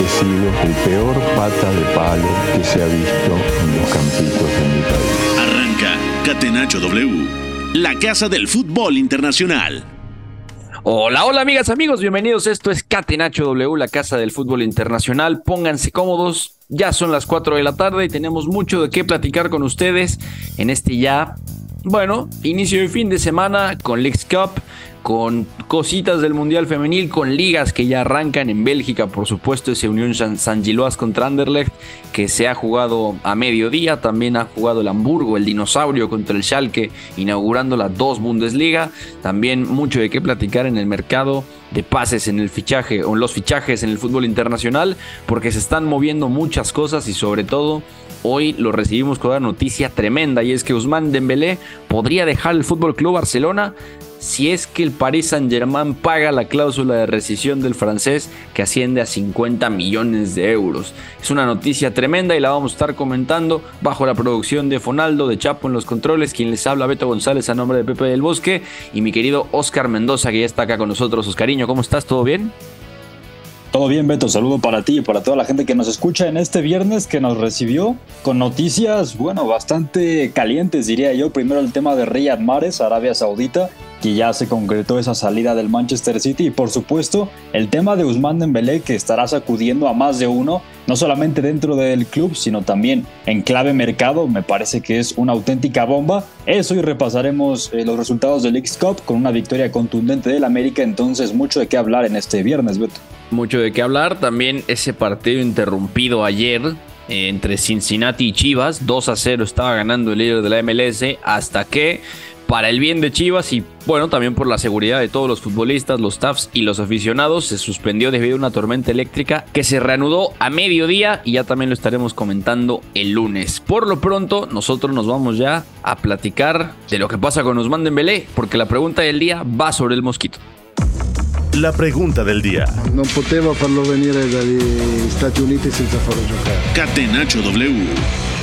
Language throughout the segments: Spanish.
He sido el peor pata de palo que se ha visto en los campitos de mi país. Arranca Catenacho W, la casa del fútbol internacional. Hola, hola amigas, amigos, bienvenidos. Esto es Catenacho W, la casa del fútbol internacional. Pónganse cómodos, ya son las 4 de la tarde y tenemos mucho de qué platicar con ustedes en este ya, bueno, inicio de fin de semana con Leagues Cup, con cositas del Mundial Femenil, con ligas que ya arrancan en Bélgica, por supuesto, ese Unión San, Giloas contra Anderlecht, que se ha jugado a mediodía, también ha jugado el Hamburgo, el Dinosaurio contra el Schalke, inaugurando la dos Bundesliga, también mucho de qué platicar en el mercado de pases en el fichaje o en los fichajes en el fútbol internacional, porque se están moviendo muchas cosas y sobre todo Hoy lo recibimos con una noticia tremenda y es que Usman Dembélé podría dejar el Fútbol Club Barcelona si es que el Paris Saint-Germain paga la cláusula de rescisión del francés que asciende a 50 millones de euros. Es una noticia tremenda y la vamos a estar comentando bajo la producción de Fonaldo, de Chapo en los controles, quien les habla Beto González a nombre de Pepe del Bosque y mi querido Oscar Mendoza que ya está acá con nosotros. Oscariño, ¿cómo estás? ¿Todo bien? Todo bien, Beto. Saludo para ti y para toda la gente que nos escucha en este viernes que nos recibió con noticias, bueno, bastante calientes, diría yo. Primero el tema de Riyad Mahrez, Arabia Saudita, que ya se concretó esa salida del Manchester City. Y por supuesto, el tema de Usman Dembélé, que estará sacudiendo a más de uno, no solamente dentro del club, sino también en clave mercado. Me parece que es una auténtica bomba. Eso y repasaremos eh, los resultados del Leagues Cup con una victoria contundente del América. Entonces, mucho de qué hablar en este viernes, Beto. Mucho de qué hablar. También ese partido interrumpido ayer eh, entre Cincinnati y Chivas. 2 a 0 estaba ganando el líder de la MLS. Hasta que, para el bien de Chivas y bueno, también por la seguridad de todos los futbolistas, los staffs y los aficionados, se suspendió debido a una tormenta eléctrica que se reanudó a mediodía y ya también lo estaremos comentando el lunes. Por lo pronto, nosotros nos vamos ya a platicar de lo que pasa con Usman Dembélé, porque la pregunta del día va sobre el mosquito. La pregunta del día. Non poteva farlo venire dagli Stati Uniti senza farlo giocare. Catenacho W.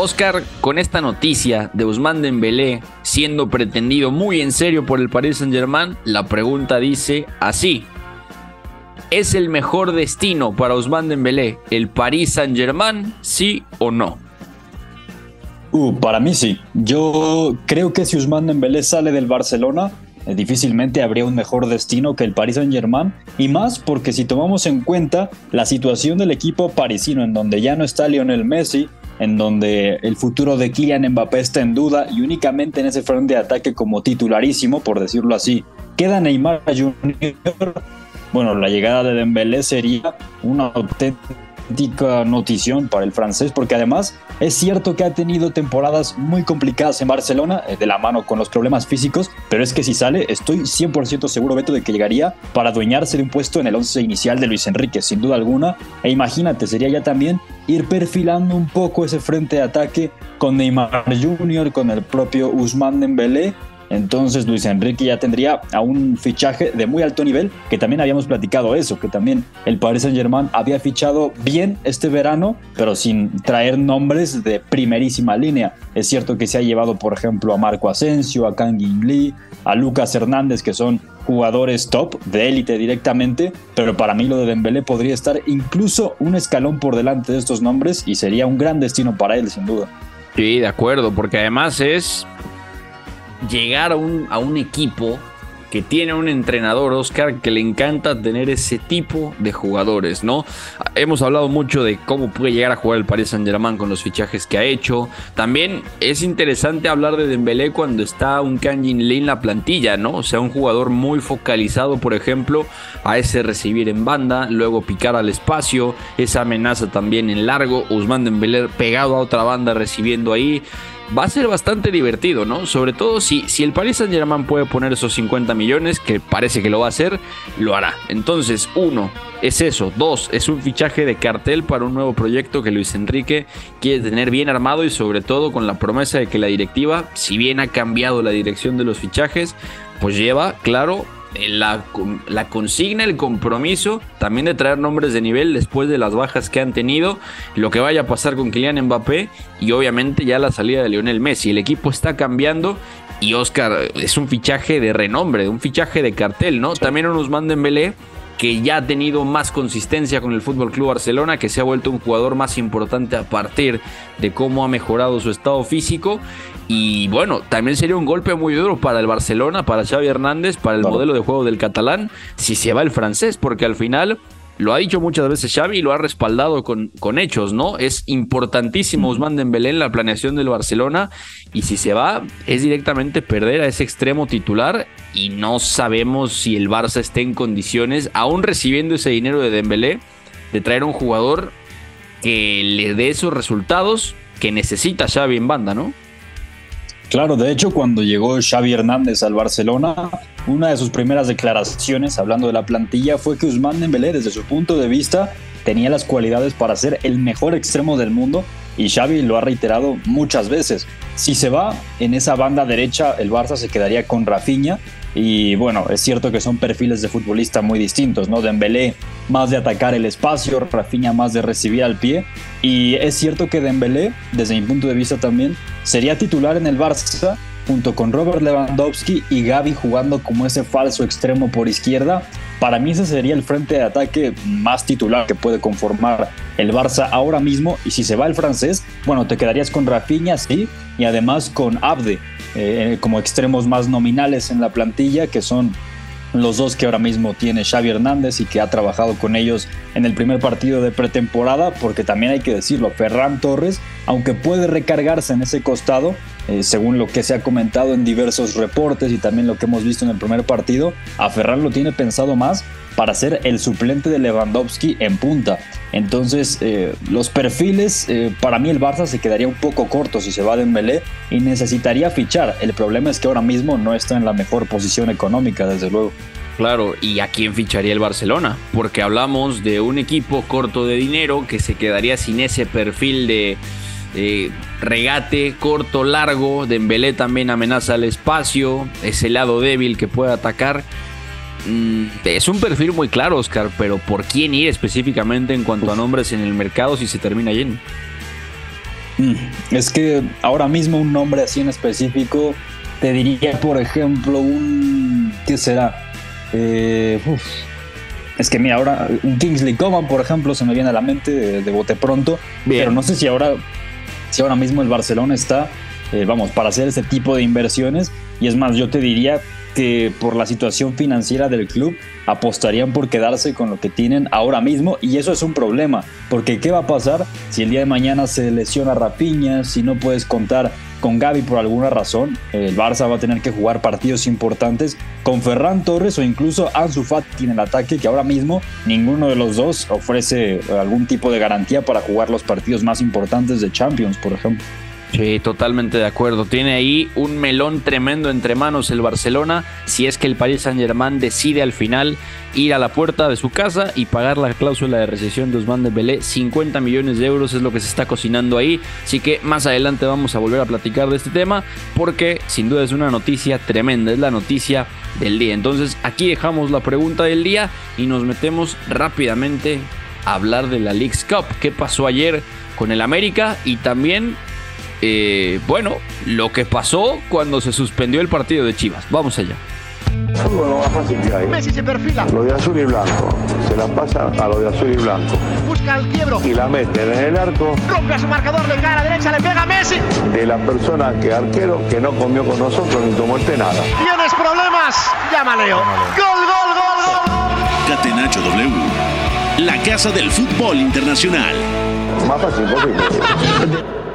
Oscar, con esta noticia de Usman Dembélé siendo pretendido muy en serio por el Paris Saint-Germain, la pregunta dice así: ¿Es el mejor destino para Usman Dembélé el Paris Saint-Germain, sí o no? Uh, para mí sí. Yo creo que si Usman Dembélé sale del Barcelona, eh, difícilmente habría un mejor destino que el Paris Saint-Germain y más porque si tomamos en cuenta la situación del equipo parisino en donde ya no está Lionel Messi, en donde el futuro de Kylian Mbappé está en duda y únicamente en ese frente de ataque como titularísimo, por decirlo así, queda Neymar Jr. Bueno, la llegada de Dembélé sería una auténtica notición para el francés, porque además es cierto que ha tenido temporadas muy complicadas en Barcelona, eh, de la mano con los problemas físicos, pero es que si sale, estoy 100% seguro, Beto, de que llegaría para adueñarse de un puesto en el 11 inicial de Luis Enrique, sin duda alguna. E imagínate, sería ya también ir perfilando un poco ese frente de ataque con Neymar Jr., con el propio Usman Dembélé, entonces Luis Enrique ya tendría a un fichaje de muy alto nivel, que también habíamos platicado eso, que también el Paris Saint Germain había fichado bien este verano, pero sin traer nombres de primerísima línea. Es cierto que se ha llevado, por ejemplo, a Marco Asensio, a Kangin Lee, a Lucas Hernández, que son jugadores top de élite directamente, pero para mí lo de Dembélé podría estar incluso un escalón por delante de estos nombres y sería un gran destino para él, sin duda. Sí, de acuerdo, porque además es llegar a un, a un equipo que tiene un entrenador, Oscar, que le encanta tener ese tipo de jugadores, ¿no? Hemos hablado mucho de cómo puede llegar a jugar el Paris Saint Germain con los fichajes que ha hecho. También es interesante hablar de Dembélé cuando está un Kanjin Lee en la plantilla, ¿no? O sea, un jugador muy focalizado, por ejemplo, a ese recibir en banda, luego picar al espacio, esa amenaza también en largo, Usman Dembélé pegado a otra banda recibiendo ahí va a ser bastante divertido, ¿no? Sobre todo si, si el Paris Saint Germain puede poner esos 50 millones, que parece que lo va a hacer, lo hará. Entonces, uno, es eso. Dos, es un fichaje de cartel para un nuevo proyecto que Luis Enrique quiere tener bien armado y sobre todo con la promesa de que la directiva, si bien ha cambiado la dirección de los fichajes, pues lleva, claro, la, la, consigna, el compromiso también de traer nombres de nivel después de las bajas que han tenido, lo que vaya a pasar con Kylian Mbappé y obviamente ya la salida de Lionel Messi. El equipo está cambiando y Oscar es un fichaje de renombre, un fichaje de cartel, ¿no? También nos manden Belé que ya ha tenido más consistencia con el Fútbol Club Barcelona, que se ha vuelto un jugador más importante a partir de cómo ha mejorado su estado físico. Y bueno, también sería un golpe muy duro para el Barcelona, para Xavi Hernández, para el modelo de juego del catalán, si se va el francés, porque al final lo ha dicho muchas veces Xavi y lo ha respaldado con, con hechos, ¿no? Es importantísimo Usman Dembélé en la planeación del Barcelona y si se va es directamente perder a ese extremo titular y no sabemos si el Barça esté en condiciones, aún recibiendo ese dinero de Dembélé, de traer un jugador que le dé esos resultados que necesita Xavi en banda, ¿no? Claro, de hecho, cuando llegó Xavi Hernández al Barcelona, una de sus primeras declaraciones hablando de la plantilla fue que Usman Dembélé, desde su punto de vista, tenía las cualidades para ser el mejor extremo del mundo y Xavi lo ha reiterado muchas veces. Si se va en esa banda derecha, el Barça se quedaría con Rafinha y bueno, es cierto que son perfiles de futbolista muy distintos, ¿no? Dembélé más de atacar el espacio, Rafinha más de recibir al pie. Y es cierto que Dembélé, desde mi punto de vista también, sería titular en el Barça junto con Robert Lewandowski y Gaby jugando como ese falso extremo por izquierda. Para mí ese sería el frente de ataque más titular que puede conformar el Barça ahora mismo. Y si se va el francés, bueno, te quedarías con Rafinha, sí, y además con Abde eh, como extremos más nominales en la plantilla, que son los dos que ahora mismo tiene Xavi Hernández y que ha trabajado con ellos en el primer partido de pretemporada, porque también hay que decirlo, Ferran Torres, aunque puede recargarse en ese costado, eh, según lo que se ha comentado en diversos reportes y también lo que hemos visto en el primer partido, a Ferran lo tiene pensado más para ser el suplente de Lewandowski en punta. Entonces, eh, los perfiles, eh, para mí el Barça se quedaría un poco corto si se va de Dembélé y necesitaría fichar. El problema es que ahora mismo no está en la mejor posición económica, desde luego. Claro, ¿y a quién ficharía el Barcelona? Porque hablamos de un equipo corto de dinero que se quedaría sin ese perfil de regate corto, largo. Dembélé también amenaza el espacio, ese lado débil que puede atacar. Mm, es un perfil muy claro, Oscar, pero ¿por quién ir específicamente en cuanto a nombres en el mercado si se termina lleno? Mm, es que ahora mismo un nombre así en específico, te diría, por ejemplo, un. ¿Qué será? Eh, es que mira, ahora un Kingsley Coman, por ejemplo, se me viene a la mente de, bote pronto, pero no sé si ahora, si ahora mismo el Barcelona está, eh, vamos, para hacer ese tipo de inversiones. Y es más, yo te diría que por la situación financiera del club apostarían por quedarse con lo que tienen ahora mismo y eso es un problema, porque ¿qué va a pasar si el día de mañana se lesiona Rapiña, si no puedes contar con Gaby por alguna razón, el Barça va a tener que jugar partidos importantes con Ferran Torres o incluso Ansu Fati en el ataque, que ahora mismo ninguno de los dos ofrece algún tipo de garantía para jugar los partidos más importantes de Champions, por ejemplo. Sí, totalmente de acuerdo. Tiene ahí un melón tremendo entre manos el Barcelona. Si es que el Paris Saint Germain decide al final ir a la puerta de su casa y pagar la cláusula de recesión de Osman de Belé, 50 millones de euros es lo que se está cocinando ahí. Así que más adelante vamos a volver a platicar de este tema porque sin duda es una noticia tremenda, es la noticia del día. Entonces aquí dejamos la pregunta del día y nos metemos rápidamente a hablar de la League's Cup. ¿Qué pasó ayer con el América? Y también eh, bueno, lo que pasó cuando se suspendió el partido de Chivas. Vamos allá. Fútbol más fácil que hay. Messi se perfila. Lo de azul y blanco. Se la pasa a lo de azul y blanco. Busca el quiebro. Y la mete en el arco. Rompe a su marcador, le cae a la derecha, le pega a Messi. De la persona que arquero que no comió con nosotros ni tomó este nada. ¿Tienes problemas? Llama Leo. Gol, gol, gol, gol. Catenacho W. La casa del fútbol internacional. Más fácil posible.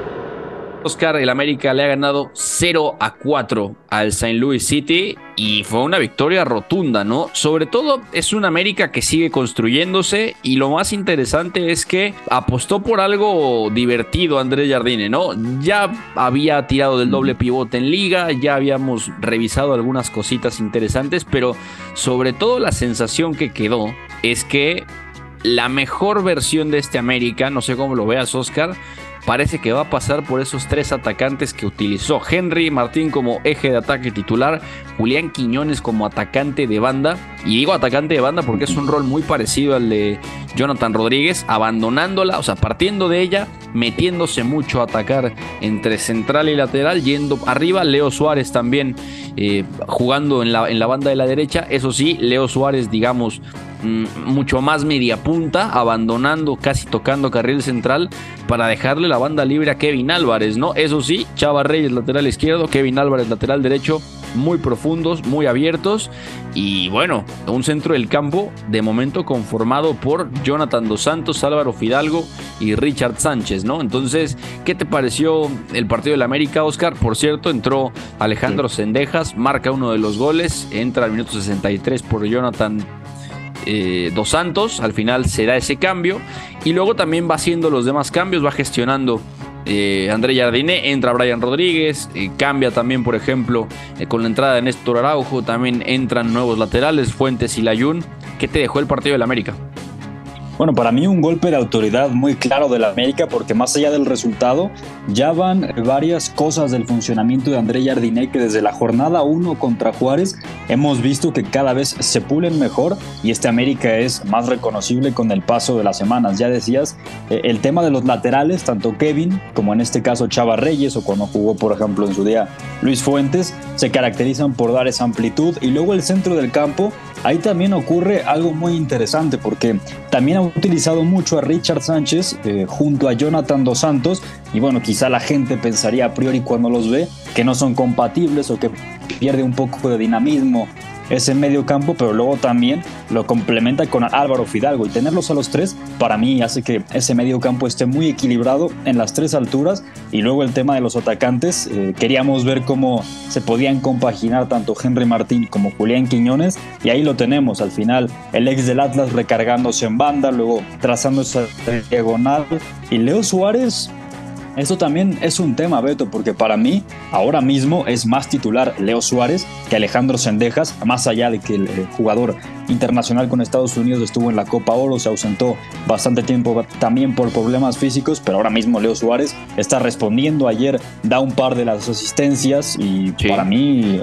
Oscar, el América le ha ganado 0 a 4 al St. Louis City y fue una victoria rotunda, ¿no? Sobre todo es un América que sigue construyéndose y lo más interesante es que apostó por algo divertido Andrés Jardine, ¿no? Ya había tirado del doble pivote en liga, ya habíamos revisado algunas cositas interesantes, pero sobre todo la sensación que quedó es que la mejor versión de este América, no sé cómo lo veas Oscar, parece que va a pasar por esos tres atacantes que utilizó. Henry Martín como eje de ataque titular, Julián Quiñones como atacante de banda. Y digo atacante de banda porque es un rol muy parecido al de Jonathan Rodríguez, abandonándola, o sea, partiendo de ella, metiéndose mucho a atacar entre central y lateral, yendo arriba. Leo Suárez también eh, jugando en la, en la banda de la derecha. Eso sí, Leo Suárez, digamos, mucho más media punta, abandonando, casi tocando carril central para dejarle la banda libre a Kevin Álvarez, ¿no? Eso sí, Chava Reyes lateral izquierdo, Kevin Álvarez lateral derecho, muy profundos, muy abiertos y bueno, un centro del campo de momento conformado por Jonathan Dos Santos, Álvaro Fidalgo y Richard Sánchez, ¿no? Entonces, ¿qué te pareció el partido del América, Oscar? Por cierto, entró Alejandro Sendejas, marca uno de los goles, entra al minuto 63 por Jonathan eh, Dos Santos, al final se da ese cambio y luego también va haciendo los demás cambios, va gestionando eh, André Jardine, entra Brian Rodríguez, eh, cambia también, por ejemplo, eh, con la entrada de Néstor Araujo, también entran nuevos laterales, Fuentes y Layún. ¿Qué te dejó el partido del América? Bueno, para mí un golpe de autoridad muy claro de la América porque más allá del resultado, ya van varias cosas del funcionamiento de André Jardiné que desde la jornada 1 contra Juárez hemos visto que cada vez se pulen mejor y este América es más reconocible con el paso de las semanas. Ya decías, eh, el tema de los laterales, tanto Kevin como en este caso Chava Reyes o cuando jugó por ejemplo en su día Luis Fuentes, se caracterizan por dar esa amplitud y luego el centro del campo ahí también ocurre algo muy interesante porque también utilizado mucho a Richard Sánchez eh, junto a Jonathan Dos Santos y bueno, quizá la gente pensaría a priori cuando los ve que no son compatibles o que pierde un poco de dinamismo ese medio campo, pero luego también lo complementa con Álvaro Fidalgo. Y tenerlos a los tres para mí hace que ese medio campo esté muy equilibrado en las tres alturas. Y luego el tema de los atacantes, eh, queríamos ver cómo se podían compaginar tanto Henry Martín como Julián Quiñones. Y ahí lo tenemos al final el ex del Atlas recargándose en banda, luego trazando esa diagonal. Y Leo Suárez eso también es un tema, Beto, porque para mí ahora mismo es más titular Leo Suárez que Alejandro Sendejas, más allá de que el jugador internacional con Estados Unidos estuvo en la Copa Oro, se ausentó bastante tiempo también por problemas físicos, pero ahora mismo Leo Suárez está respondiendo. Ayer da un par de las asistencias y para mí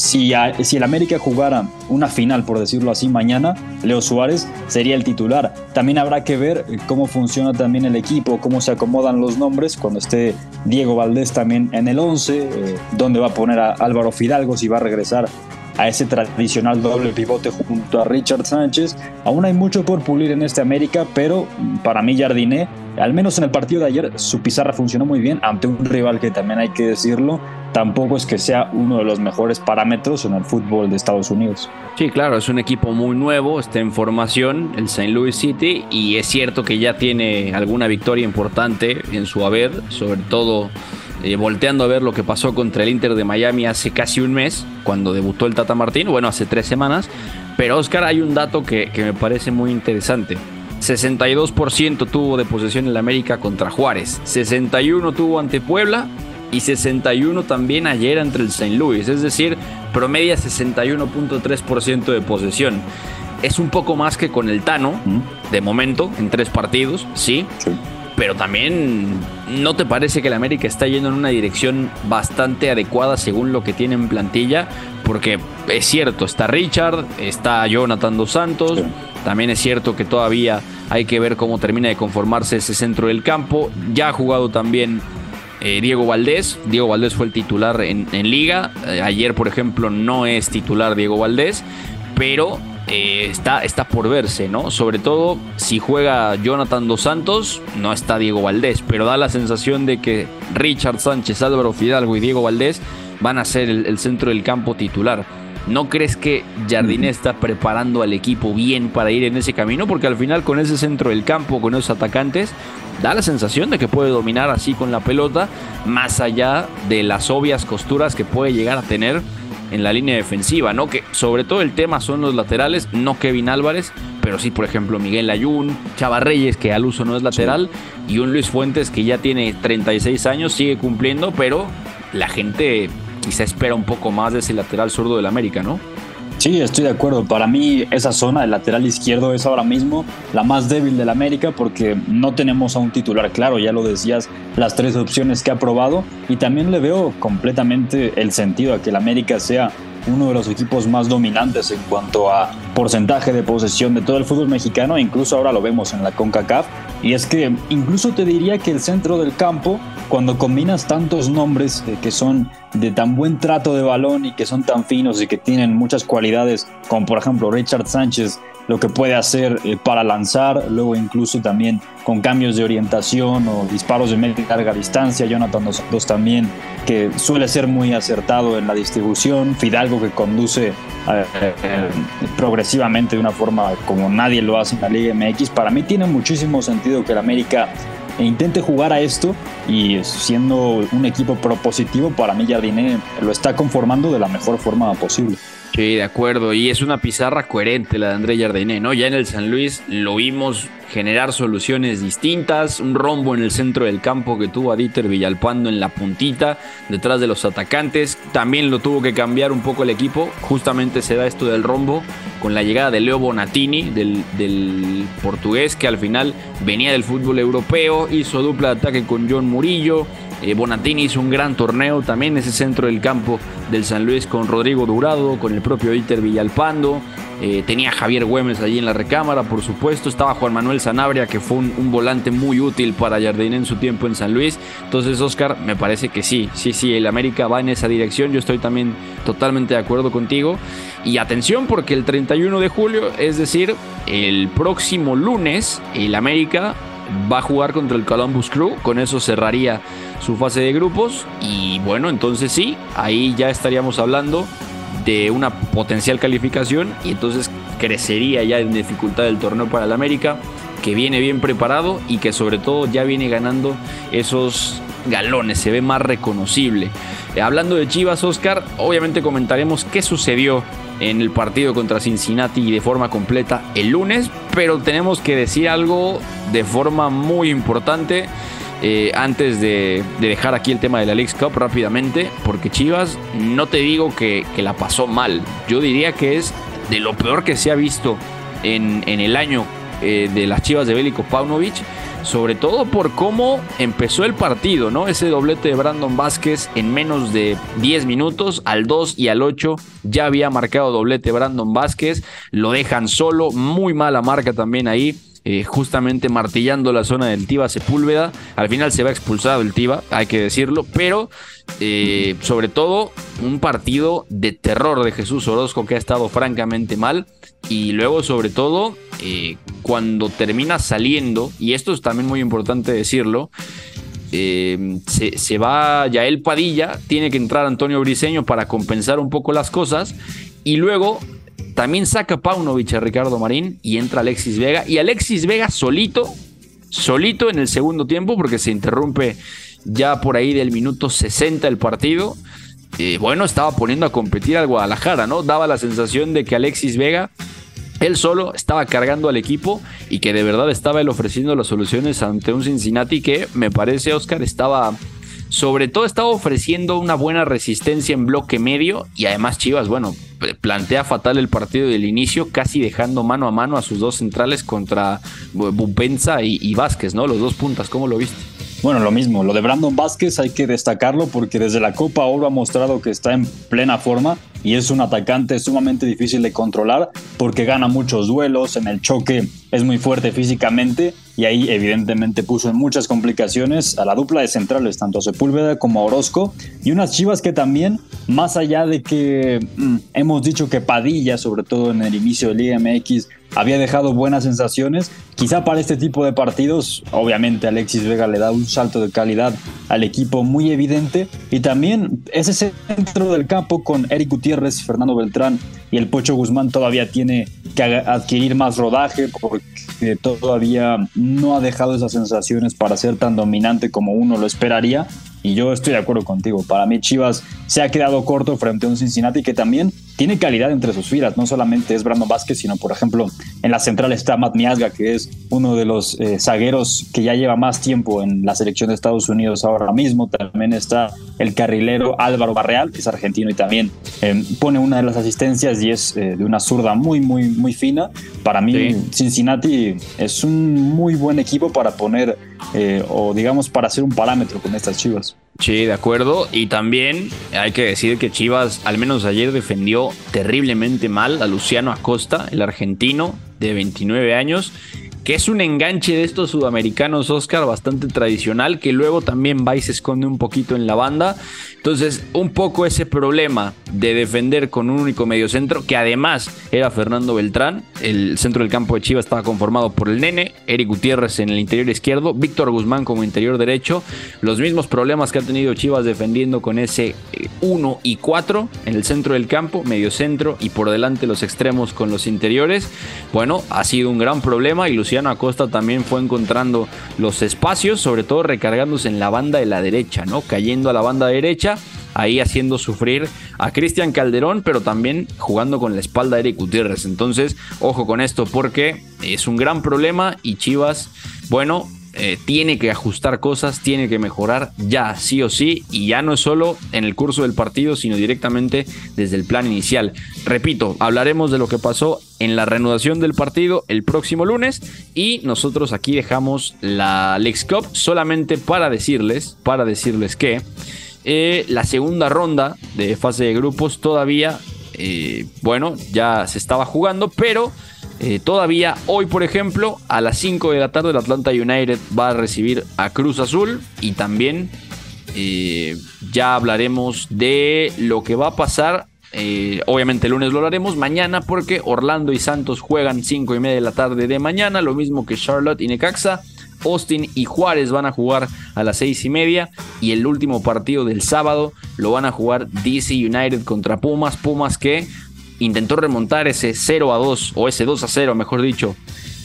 si, el América jugara una final, por decirlo así, mañana, Leo Suárez sería el titular. También habrá que ver cómo funciona también el equipo, cómo se acomodan los nombres cuando esté Diego Valdés también en el 11, eh, dónde va a poner a Álvaro Fidalgo, si va a regresar a ese tradicional doble pivote junto a Richard Sánchez. Aún hay mucho por pulir en este América, pero para mí Jardiné, al menos en el partido de ayer, su pizarra funcionó muy bien ante un rival que también hay que decirlo, tampoco es que sea uno de los mejores parámetros en el fútbol de Estados Unidos. Sí, claro, es un equipo muy nuevo, está en formación, el St. Louis City, y es cierto que ya tiene alguna victoria importante en su haber, sobre todo eh, volteando a ver lo que pasó contra el Inter de Miami hace casi un mes, cuando debutó el Tata Martino, bueno, hace tres semanas. Pero Oscar, hay un dato que, que me parece muy interesante. 62% tuvo de posesión en la América contra Juárez, 61 tuvo ante Puebla y 61 también ayer entre el St. Louis, es decir, promedia 61.3% de posesión. Es un poco más que con el Tano, de momento, en tres partidos, sí. sí pero también no te parece que el América está yendo en una dirección bastante adecuada según lo que tiene en plantilla, porque es cierto, está Richard, está Jonathan dos Santos, también es cierto que todavía hay que ver cómo termina de conformarse ese centro del campo, ya ha jugado también eh, Diego Valdés. Diego Valdés fue el titular en, liga. Eh, ayer, por ejemplo, no es titular Diego Valdés. Pero eh, está, está por verse, ¿no? Sobre todo si juega Jonathan Dos Santos, no está Diego Valdés, pero da la sensación de que Richard Sánchez, Álvaro Fidalgo y Diego Valdés van a ser el, centro del campo titular. ¿No crees que Jardine está preparando al equipo bien para ir en ese camino? Porque al final con ese centro del campo, con esos atacantes, da la sensación de que puede dominar así con la pelota, más allá de las obvias costuras que puede llegar a tener en la línea defensiva, ¿no? Que sobre todo el tema son los laterales, no Kevin Álvarez, pero sí, por ejemplo, Miguel Ayun, Chava Reyes, que al uso no es lateral, y un Luis Fuentes que ya tiene 36 años, sigue cumpliendo, pero la gente quizá espera un poco más de ese lateral zurdo del América, ¿no? Sí, estoy de acuerdo. Para mí esa zona del lateral izquierdo es ahora mismo la más débil del América porque no tenemos a un titular claro, ya lo decías, las tres opciones que ha probado y también le veo completamente el sentido a que el América sea uno de los equipos más dominantes en cuanto a porcentaje de posesión de todo el fútbol mexicano, incluso ahora lo vemos en la CONCACAF. Y es que incluso te diría que el centro del campo, cuando combinas tantos nombres que son de tan buen trato de balón y que son tan finos y que tienen muchas cualidades, como por ejemplo Richard Sánchez, lo que puede hacer eh, para lanzar, luego incluso también con cambios de orientación o disparos de media larga distancia, Jonathan Dos también, que suele ser muy acertado en la distribución, Fidalgo que conduce eh, eh, progresivamente de una forma como nadie lo hace en la Liga MX, para mí tiene muchísimo sentido que el América intente jugar a esto y siendo un equipo propositivo, para mí Jardine lo está conformando de la mejor forma posible. Sí, de acuerdo. Y es una pizarra coherente la de André Jardiné, ¿no? Ya en el San Luis lo vimos generar soluciones distintas, un rombo en el centro del campo que tuvo a Dieter Villalpando en la puntita, detrás de los atacantes. También lo tuvo que cambiar un poco el equipo. Justamente se da esto del rombo con la llegada de Leo Bonatini, del, del portugués, que al final venía del fútbol europeo, hizo dupla de ataque con John Murillo eh, Bonatini hizo un gran torneo también ese centro del campo del San Luis con Rodrigo Durado, con el propio Dieter Villalpando. Eh, tenía Javier Güemes allí en la recámara, por supuesto. Estaba Juan Manuel Sanabria, que fue un, volante muy útil para Jardín en su tiempo en San Luis. Entonces, Oscar, me parece que sí, sí, sí, el América va en esa dirección. Yo estoy también totalmente de acuerdo contigo. Y atención, porque el 31 de julio, es decir, el próximo lunes, el América va a jugar contra el Columbus Crew. Con eso cerraría su fase de grupos. Y bueno, entonces sí, ahí ya estaríamos hablando de una potencial calificación y entonces crecería ya en dificultad el torneo para el América, que viene bien preparado y que sobre todo ya viene ganando esos galones, se ve más reconocible. Eh, hablando de Chivas, Oscar, obviamente comentaremos qué sucedió en el partido contra Cincinnati de forma completa el lunes, pero tenemos que decir algo de forma muy importante eh, antes de, dejar aquí el tema de la League Cup rápidamente, porque Chivas no te digo que, la pasó mal, yo diría que es de lo peor que se ha visto en, el año eh, de las Chivas de Bélico Paunovic, sobre todo por cómo empezó el partido, ¿no? Ese doblete de Brandon Vázquez en menos de 10 minutos, al 2 y al 8 ya había marcado doblete Brandon Vázquez, lo dejan solo, muy mala marca también ahí eh, justamente martillando la zona del Tiba Sepúlveda. Al final se va expulsado el Tiba, hay que decirlo, pero eh, sobre todo un partido de terror de Jesús Orozco que ha estado francamente mal. Y luego, sobre todo, eh, cuando termina saliendo, y esto es también muy importante decirlo, se, se, va Yael Padilla, tiene que entrar Antonio Briseño para compensar un poco las cosas. Y luego también saca Paunovic a Ricardo Marín y entra Alexis Vega. Y Alexis Vega solito, solito en el segundo tiempo, porque se interrumpe ya por ahí del minuto 60 el partido. Eh, bueno, estaba poniendo a competir al Guadalajara, ¿no? Daba la sensación de que Alexis Vega, él solo, estaba cargando al equipo y que de verdad estaba él ofreciendo las soluciones ante un Cincinnati que me parece, Oscar, estaba sobre todo estaba ofreciendo una buena resistencia en bloque medio y además Chivas, bueno, plantea fatal el partido del inicio, casi dejando mano a mano a sus dos centrales contra Bupenza y, y Vázquez, ¿no? Los dos puntas, ¿cómo lo viste? Bueno, lo mismo, lo de Brandon Vázquez hay que destacarlo porque desde la Copa Oro ha mostrado que está en plena forma y es un atacante sumamente difícil de controlar porque gana muchos duelos, en el choque es muy fuerte físicamente y ahí evidentemente puso en muchas complicaciones a la dupla de centrales, tanto a Sepúlveda como a Orozco y unas chivas que también, más allá de que mm, hemos dicho que Padilla, sobre todo en el inicio del Liga MX, había dejado buenas sensaciones. Quizá para este tipo de partidos, obviamente Alexis Vega le da un salto de calidad al equipo muy evidente y también ese centro del campo con Eric Gutiérrez, Fernando Beltrán y el Pocho Guzmán todavía tiene que adquirir más rodaje porque todavía no ha dejado esas sensaciones para ser tan dominante como uno lo esperaría. Y yo estoy de acuerdo contigo. Para mí Chivas se ha quedado corto frente a un Cincinnati que también tiene calidad entre sus filas. No solamente es Brandon Vázquez, sino por ejemplo en la central está Matt Miazga, que es uno de los eh, zagueros que ya lleva más tiempo en la selección de Estados Unidos ahora mismo. También está el carrilero Álvaro Barreal, que es argentino y también eh, pone una de las asistencias y es eh, de una zurda muy, muy, muy fina. Para mí Cincinnati es un muy buen equipo para poner o digamos para hacer un parámetro con estas Chivas. Sí, de acuerdo. Y también hay que decir que Chivas, al menos ayer, defendió terriblemente mal a Luciano Acosta, el argentino de 29 años que es un enganche de estos sudamericanos, Oscar, bastante tradicional, que luego también va y se esconde un poquito en la banda. Entonces, un poco ese problema de defender con un único mediocentro, que además era Fernando Beltrán, el centro del campo de Chivas estaba conformado por el Nene, Eric Gutiérrez en el interior izquierdo, Víctor Guzmán como interior derecho, los mismos problemas que ha tenido Chivas defendiendo con ese 1 eh, y 4 en el centro del campo, mediocentro y por delante los extremos con los interiores. Bueno, ha sido un gran problema y Luciano Acosta también fue encontrando los espacios, sobre todo recargándose en la banda de la derecha, ¿no? Cayendo a la banda derecha, ahí haciendo sufrir a Cristian Calderón, pero también jugando con la espalda de Eric Gutiérrez. Entonces, ojo con esto porque es un gran problema y Chivas, bueno, eh, tiene que ajustar cosas, tiene que mejorar ya, sí o sí, y ya no es solo en el curso del partido, sino directamente desde el plan inicial. Repito, hablaremos de lo que pasó en la reanudación del partido el próximo lunes y nosotros aquí dejamos la Lex Cup solamente para decirles, para decirles que eh, la segunda ronda de fase de grupos todavía, eh, bueno, ya se estaba jugando, pero eh, todavía hoy, por ejemplo, a las 5 de la tarde el Atlanta United va a recibir a Cruz Azul y también eh, ya hablaremos de lo que va a pasar. Eh, obviamente el lunes lo hablaremos mañana porque Orlando y Santos juegan 5 y media de la tarde de mañana, lo mismo que Charlotte y Necaxa. Austin y Juárez van a jugar a las 6 y media y el último partido del sábado lo van a jugar DC United contra Pumas. Pumas que intentó remontar ese 0 a 2 o ese 2 a 0, mejor dicho,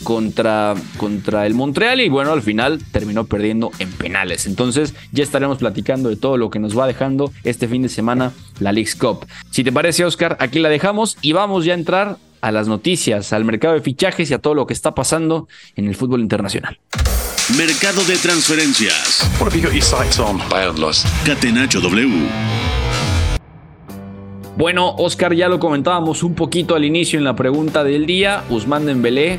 contra, contra el Montreal y bueno, al final terminó perdiendo en penales. Entonces ya estaremos platicando de todo lo que nos va dejando este fin de semana la League's Cup. Si te parece, Oscar, aquí la dejamos y vamos ya a entrar a las noticias, al mercado de fichajes y a todo lo que está pasando en el fútbol internacional. Mercado de transferencias. Catenacho W. Bueno, Oscar, ya lo comentábamos un poquito al inicio en la pregunta del día. Usman Dembélé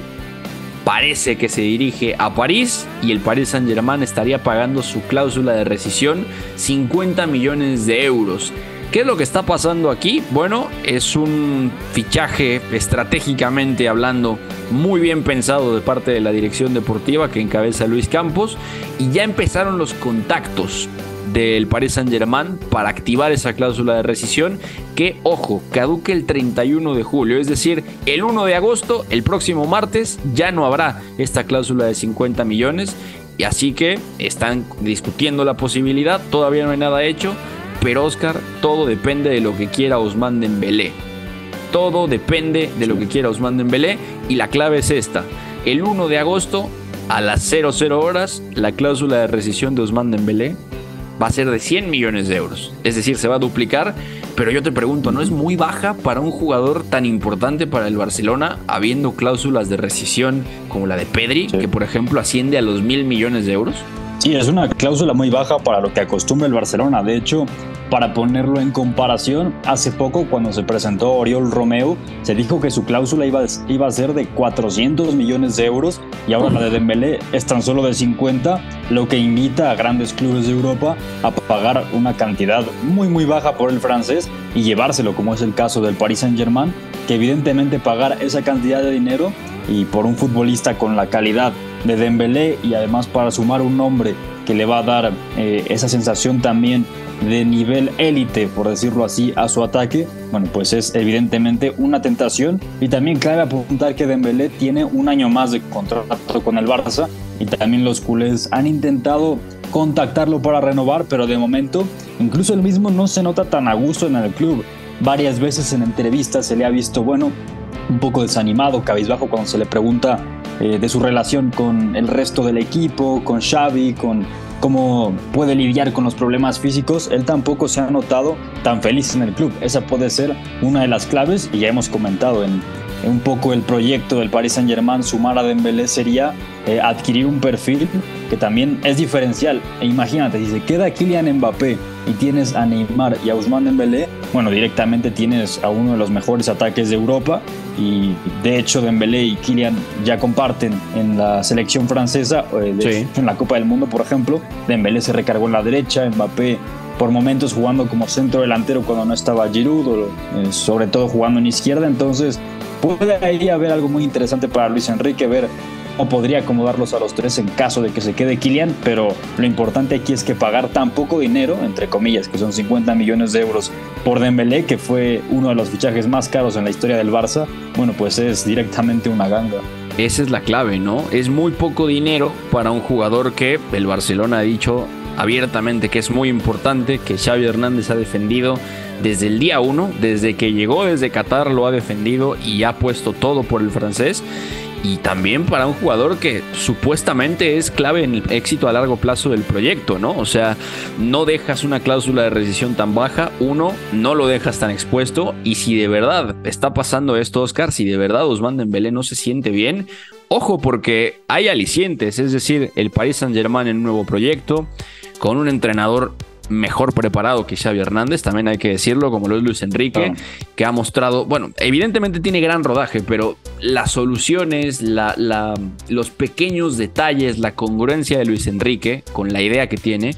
parece que se dirige a París y el Paris Saint-Germain estaría pagando su cláusula de rescisión 50 millones de euros. ¿Qué es lo que está pasando aquí? Bueno, es un fichaje estratégicamente hablando muy bien pensado de parte de la dirección deportiva que encabeza Luis Campos y ya empezaron los contactos del Paris Saint-Germain para activar esa cláusula de rescisión que, ojo, caduque el 31 de julio, es decir, el 1 de agosto, el próximo martes, ya no habrá esta cláusula de 50 millones y así que están discutiendo la posibilidad, todavía no hay nada hecho, pero Oscar, todo depende de lo que quiera Osman Dembélé. Todo depende de lo que quiera Osman Dembélé y la clave es esta. El 1 de agosto a las 00 horas, la cláusula de rescisión de Osman Dembélé va a ser de 100 millones de euros. Es decir, se va a duplicar. Pero yo te pregunto, ¿no es muy baja para un jugador tan importante para el Barcelona, habiendo cláusulas de rescisión como la de Pedri, que por ejemplo asciende a los mil millones de euros? Sí, es una cláusula muy baja para lo que acostumbra el Barcelona. De hecho, para ponerlo en comparación, hace poco cuando se presentó Oriol Romeo, se dijo que su cláusula iba, iba a ser de 400 millones de euros y ahora la de Dembélé es tan solo de 50, lo que invita a grandes clubes de Europa a pagar una cantidad muy muy baja por el francés y llevárselo, como es el caso del Paris Saint-Germain, que evidentemente pagar esa cantidad de dinero y por un futbolista con la calidad de Dembélé y además para sumar un nombre que le va a dar eh, esa sensación también de nivel élite, por decirlo así, a su ataque, bueno, pues es evidentemente una tentación. Y también cabe apuntar que Dembélé tiene un año más de contrato con el Barça y también los culés han intentado contactarlo para renovar, pero de momento incluso el mismo no se nota tan a gusto en el club. Varias veces en entrevistas se le ha visto, bueno, un poco desanimado, cabizbajo cuando se le pregunta eh, de su relación con el resto del equipo, con Xavi, con cómo puede lidiar con los problemas físicos, él tampoco se ha notado tan feliz en el club. Esa puede ser una de las claves y ya hemos comentado en, un poco el proyecto del Paris Saint Germain, sumar a Dembélé sería eh, adquirir un perfil que también es diferencial. E imagínate, si se queda Kylian Mbappé y tienes a Neymar y a Ousmane Dembélé, bueno, directamente tienes a uno de los mejores ataques de Europa y de hecho Dembélé y Kylian ya comparten en la selección francesa, eh, en la Copa del Mundo, por ejemplo, Dembélé se recargó en la derecha, Mbappé por momentos jugando como centro delantero cuando no estaba Giroud, o, eh, sobre todo jugando en izquierda, entonces puede ahí haber algo muy interesante para Luis Enrique, ver cómo podría acomodarlos a los tres en caso de que se quede Kylian, pero lo importante aquí es que pagar tan poco dinero, entre comillas, que son 50 millones de euros por Dembélé, que fue uno de los fichajes más caros en la historia del Barça, bueno, pues es directamente una ganga. Esa es la clave, ¿no? Es muy poco dinero para un jugador que el Barcelona ha dicho abiertamente que es muy importante, que Xavi Hernández ha defendido desde el día uno, desde que llegó desde Qatar lo ha defendido y ha puesto todo por el francés. Y también para un jugador que supuestamente es clave en el éxito a largo plazo del proyecto, ¿no? O sea, no dejas una cláusula de rescisión tan baja, uno, no lo dejas tan expuesto. Y si de verdad está pasando esto, Oscar, si de verdad Ousmane Dembélé no se siente bien, ojo porque hay alicientes, es decir, el Paris Saint-Germain en un nuevo proyecto, con un entrenador mejor preparado que Xavi Hernández, también hay que decirlo, como lo es Luis Enrique, que ha mostrado, bueno, evidentemente tiene gran rodaje, pero las soluciones, la, los pequeños detalles, la congruencia de Luis Enrique con la idea que tiene,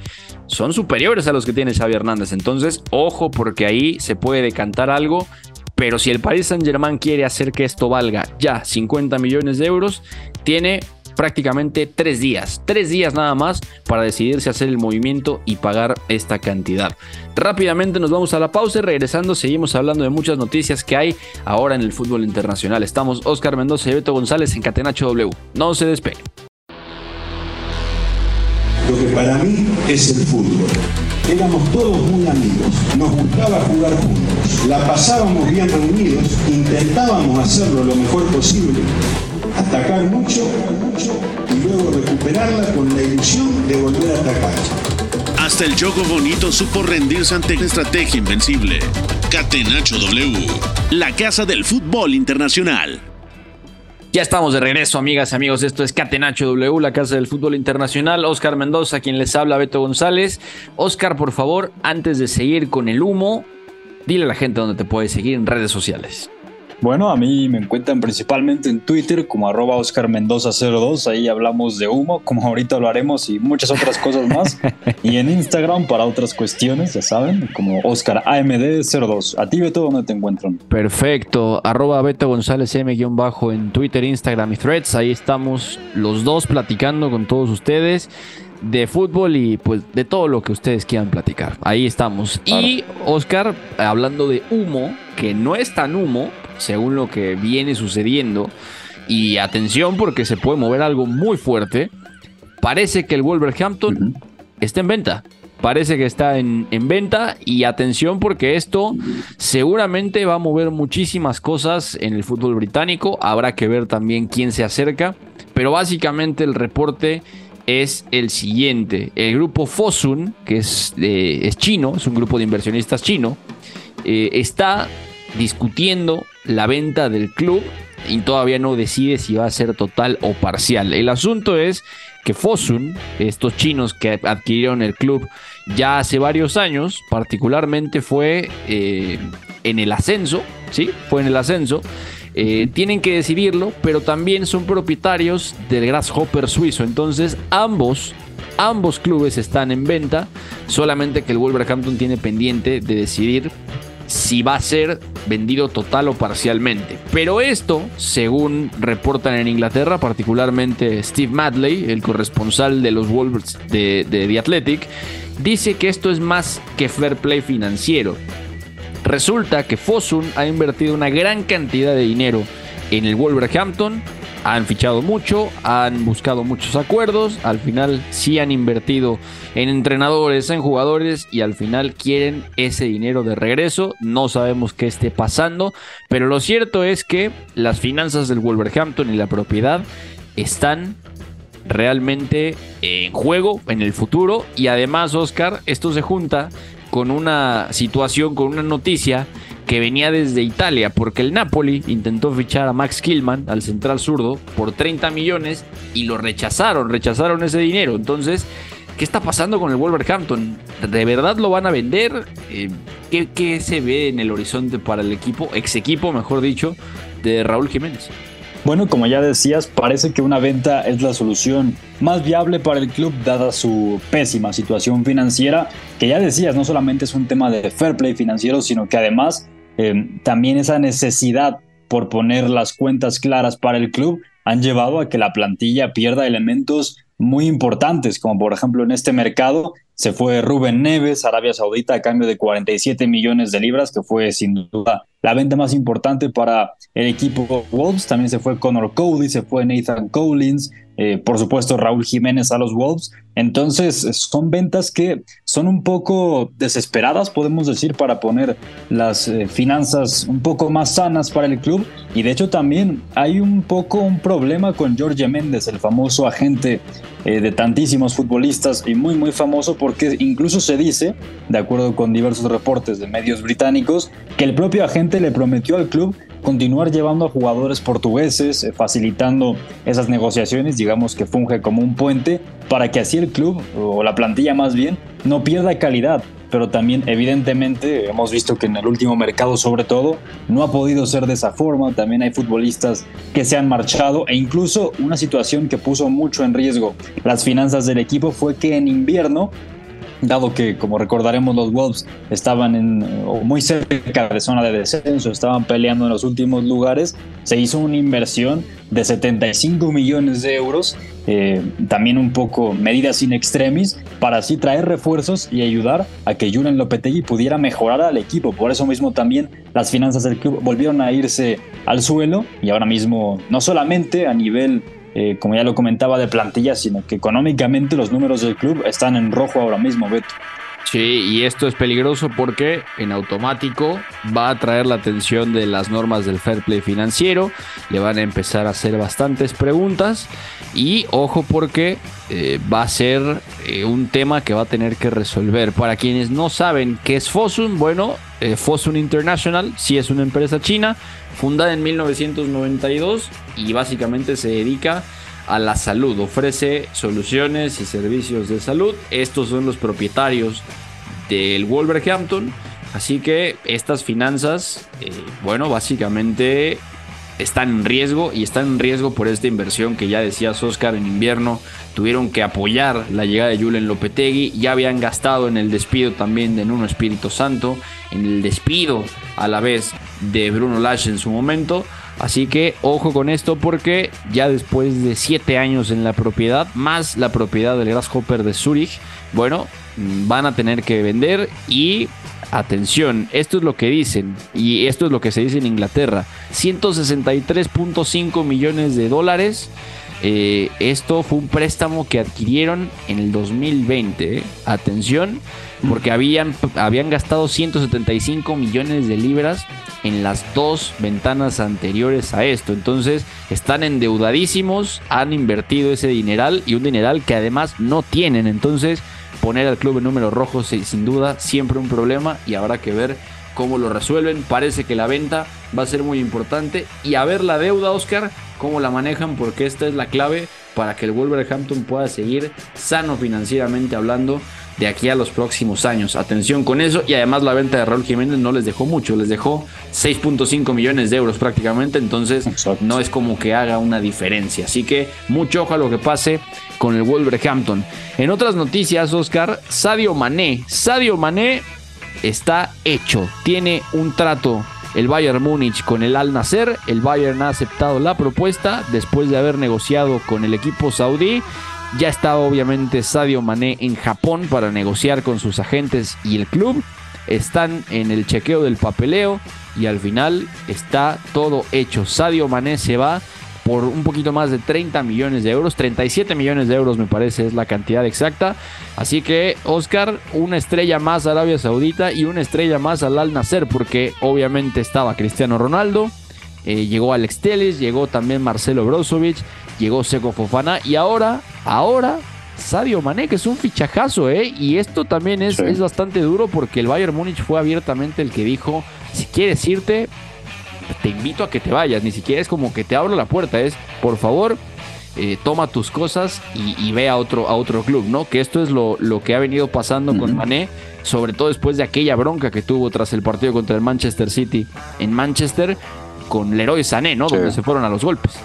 son superiores a los que tiene Xavi Hernández. Entonces, ojo, porque ahí se puede decantar algo. Pero si el Paris Saint Germain quiere hacer que esto valga ya 50 millones de euros, tiene prácticamente tres días, tres días nada más para decidirse hacer el movimiento y pagar esta cantidad. Rápidamente nos vamos a la pausa y regresando seguimos hablando de muchas noticias que hay ahora en el fútbol internacional. Estamos Oscar Mendoza y Beto González en Catenacho W. No se despeguen. Lo que para mí es el fútbol. Éramos todos muy amigos, nos gustaba jugar juntos, la pasábamos bien reunidos, intentábamos hacerlo lo mejor posible atacar mucho, mucho y luego recuperarla con la ilusión de volver a atacar. Hasta el juego bonito supo rendirse ante la estrategia invencible. Catenacho W, la casa del fútbol internacional. Ya estamos de regreso, amigas y amigos. Esto es Catenacho W, la casa del fútbol internacional. Oscar Mendoza, quien les habla, Beto González. Oscar, por favor, antes de seguir con el humo, dile a la gente dónde te puedes seguir en redes sociales. Bueno, a mí me encuentran principalmente en Twitter como arroba Oscar Mendoza 02, ahí hablamos de humo, como ahorita lo haremos y muchas otras cosas más. y en Instagram para otras cuestiones, ya saben, como Oscar AMD 02. A ti, Beto, ¿dónde te encuentran? Perfecto, arroba Beto González M-bajo en Twitter, Instagram y Threads, ahí estamos los dos platicando con todos ustedes de fútbol y pues de todo lo que ustedes quieran platicar. Ahí estamos. Y Oscar, hablando de humo, que no es tan humo, según lo que viene sucediendo. Y atención porque se puede mover algo muy fuerte. Parece que el Wolverhampton está en venta. Parece que está en, en, venta y atención porque esto seguramente va a mover muchísimas cosas en el fútbol británico. Habrá que ver también quién se acerca. Pero básicamente el reporte es el siguiente. El grupo Fosun, que es, es chino, es un grupo de inversionistas chino, eh, está discutiendo la venta del club y todavía no decide si va a ser total o parcial. El asunto es que Fosun, estos chinos que adquirieron el club ya hace varios años, particularmente fue eh, en el ascenso, ¿sí? Fue en el ascenso. Eh, tienen que decidirlo, pero también son propietarios del Grasshopper suizo. Entonces, ambos, ambos clubes están en venta, solamente que el Wolverhampton tiene pendiente de decidir si va a ser vendido total o parcialmente. Pero esto, según reportan en Inglaterra, particularmente Steve Madley, el corresponsal de los Wolves de, de The Athletic, dice que esto es más que fair play financiero. Resulta que Fosun ha invertido una gran cantidad de dinero en el Wolverhampton han fichado mucho, han buscado muchos acuerdos, al final sí han invertido en entrenadores, en jugadores y al final quieren ese dinero de regreso. No sabemos qué esté pasando, pero lo cierto es que las finanzas del Wolverhampton y la propiedad están realmente en juego en el futuro y además Oscar, esto se junta con una situación, con una noticia que venía desde Italia, porque el Napoli intentó fichar a Max Killman, al central zurdo, por 30 millones y lo rechazaron, rechazaron ese dinero. Entonces, ¿qué está pasando con el Wolverhampton? ¿De verdad lo van a vender? Eh, ¿qué, ¿Qué se ve en el horizonte para el equipo, ex equipo, mejor dicho, de Raúl Jiménez? Bueno, como ya decías, parece que una venta es la solución más viable para el club dada su pésima situación financiera, que ya decías, no solamente es un tema de fair play financiero, sino que además eh, también esa necesidad por poner las cuentas claras para el club han llevado a que la plantilla pierda elementos muy importantes, como por ejemplo en este mercado se fue Rubén Neves, Arabia Saudita, a cambio de 47 millones de libras, que fue sin duda la venta más importante para el equipo Wolves. También se fue Connor Cody, se fue Nathan Collins, eh, por supuesto Raúl Jiménez a los Wolves. Entonces son ventas que son un poco desesperadas, podemos decir, para poner las eh, finanzas un poco más sanas para el club. Y de hecho también hay un poco un problema con Jorge Méndez, el famoso agente eh, de tantísimos futbolistas y muy muy famoso porque incluso se dice, de acuerdo con diversos reportes de medios británicos, que el propio agente le prometió al club continuar llevando a jugadores portugueses, eh, facilitando esas negociaciones, digamos que funge como un puente para que así el club, o la plantilla más bien, no pierda calidad. Pero también evidentemente hemos visto que en el último mercado sobre todo no ha podido ser de esa forma. También hay futbolistas que se han marchado e incluso una situación que puso mucho en riesgo las finanzas del equipo fue que en invierno dado que, como recordaremos, los Wolves estaban en, muy cerca de zona de descenso, estaban peleando en los últimos lugares, se hizo una inversión de 75 millones de euros, eh, también un poco medidas in extremis, para así traer refuerzos y ayudar a que Julen Lopetegui pudiera mejorar al equipo. Por eso mismo también las finanzas del club volvieron a irse al suelo y ahora mismo no solamente a nivel eh, como ya lo comentaba, de plantilla, sino que económicamente los números del club están en rojo ahora mismo, Beto. Sí, y esto es peligroso porque en automático va a atraer la atención de las normas del fair play financiero, le van a empezar a hacer bastantes preguntas y ojo porque eh, va a ser eh, un tema que va a tener que resolver. Para quienes no saben qué es Fosun, bueno, Fosun International sí es una empresa china fundada en 1992 y básicamente se dedica a la salud, ofrece soluciones y servicios de salud. Estos son los propietarios del Wolverhampton, así que estas finanzas, eh, bueno, básicamente están en riesgo y están en riesgo por esta inversión que ya decías Oscar en invierno. Tuvieron que apoyar la llegada de Julen Lopetegui. Ya habían gastado en el despido también de Nuno Espíritu Santo. En el despido a la vez de Bruno Lage en su momento. Así que ojo con esto porque ya después de 7 años en la propiedad, más la propiedad del Grasshopper de Zurich, bueno, van a tener que vender y Atención, esto es lo que dicen y esto es lo que se dice en Inglaterra. 163.5 millones de dólares. Eh, esto fue un préstamo que adquirieron en el 2020. ¿eh? Atención, porque habían, habían gastado 175 millones de libras en las dos ventanas anteriores a esto. Entonces están endeudadísimos, han invertido ese dineral y un dineral que además no tienen. Entonces poner al club en números rojos sin duda siempre un problema y habrá que ver cómo lo resuelven. Parece que la venta va a ser muy importante y a ver la deuda, Oscar, cómo la manejan porque esta es la clave para que el Wolverhampton pueda seguir sano financieramente hablando de aquí a los próximos años. Atención con eso y además la venta de Raúl Jiménez no les dejó mucho, les dejó 6.5 millones de euros prácticamente, entonces no es como que haga una diferencia. Así que mucho ojo a lo que pase con el Wolverhampton. En otras noticias, Oscar, Sadio Mané, Sadio Mané está hecho. Tiene un trato el Bayern Múnich con el Al Nasser. El Bayern ha aceptado la propuesta después de haber negociado con el equipo saudí. Ya está obviamente Sadio Mané en Japón para negociar con sus agentes y el club. Están en el chequeo del papeleo y al final está todo hecho. Sadio Mané se va por un poquito más de 30 millones de euros, 37 millones de euros me parece es la cantidad exacta. Así que Oscar, una estrella más a Arabia Saudita y una estrella más al Al Nasser, porque obviamente estaba Cristiano Ronaldo, eh, llegó Alex Teles, llegó también Marcelo Brozovic, llegó Seco Fofana y ahora, ahora Sadio Mané, que es un fichajazo, ¿eh? Y esto también es, es bastante duro porque el Bayern Múnich fue abiertamente el que dijo, si quieres irte, te invito a que te vayas, ni siquiera es como que te abro la puerta, es por favor, eh, toma tus cosas y, ve a otro, a otro club, ¿no? Que esto es lo, lo que ha venido pasando con Mané, sobre todo después de aquella bronca que tuvo tras el partido contra el Manchester City en Manchester con Leroy Sané, ¿no? Donde se fueron a los golpes.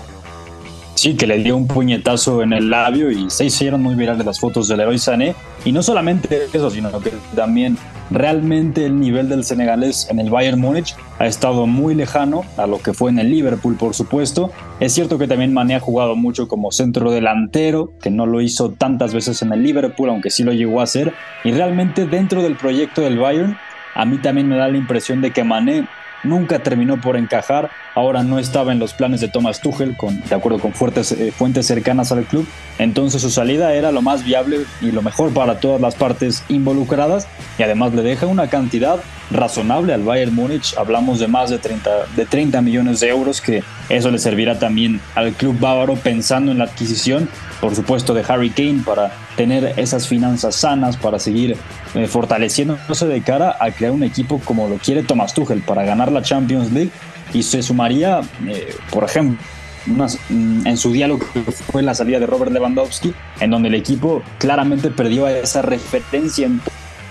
Sí, que le dio un puñetazo en el labio y se hicieron muy virales las fotos del héroe Sané. Y no solamente eso, sino que también realmente el nivel del senegalés en el Bayern Múnich ha estado muy lejano a lo que fue en el Liverpool, por supuesto. Es cierto que también Mané ha jugado mucho como centro delantero, que no lo hizo tantas veces en el Liverpool, aunque sí lo llegó a hacer. Y realmente dentro del proyecto del Bayern, a mí también me da la impresión de que Mané nunca terminó por encajar, ahora no estaba en los planes de Thomas Tuchel, de acuerdo con fuertes, eh, fuentes cercanas al club, entonces su salida era lo más viable y lo mejor para todas las partes involucradas. Y además le deja una cantidad razonable al Bayern Múnich, hablamos de más de 30, de 30 millones de euros, que eso le servirá también al club bávaro pensando en la adquisición, por supuesto, de Harry Kane para tener esas finanzas sanas, para seguir eh, fortaleciéndose de cara a crear un equipo como lo quiere Thomas Tuchel, para ganar la Champions League y se sumaría, eh, por ejemplo, mm, en su diálogo que fue la salida de Robert Lewandowski, en donde el equipo claramente perdió esa referencia en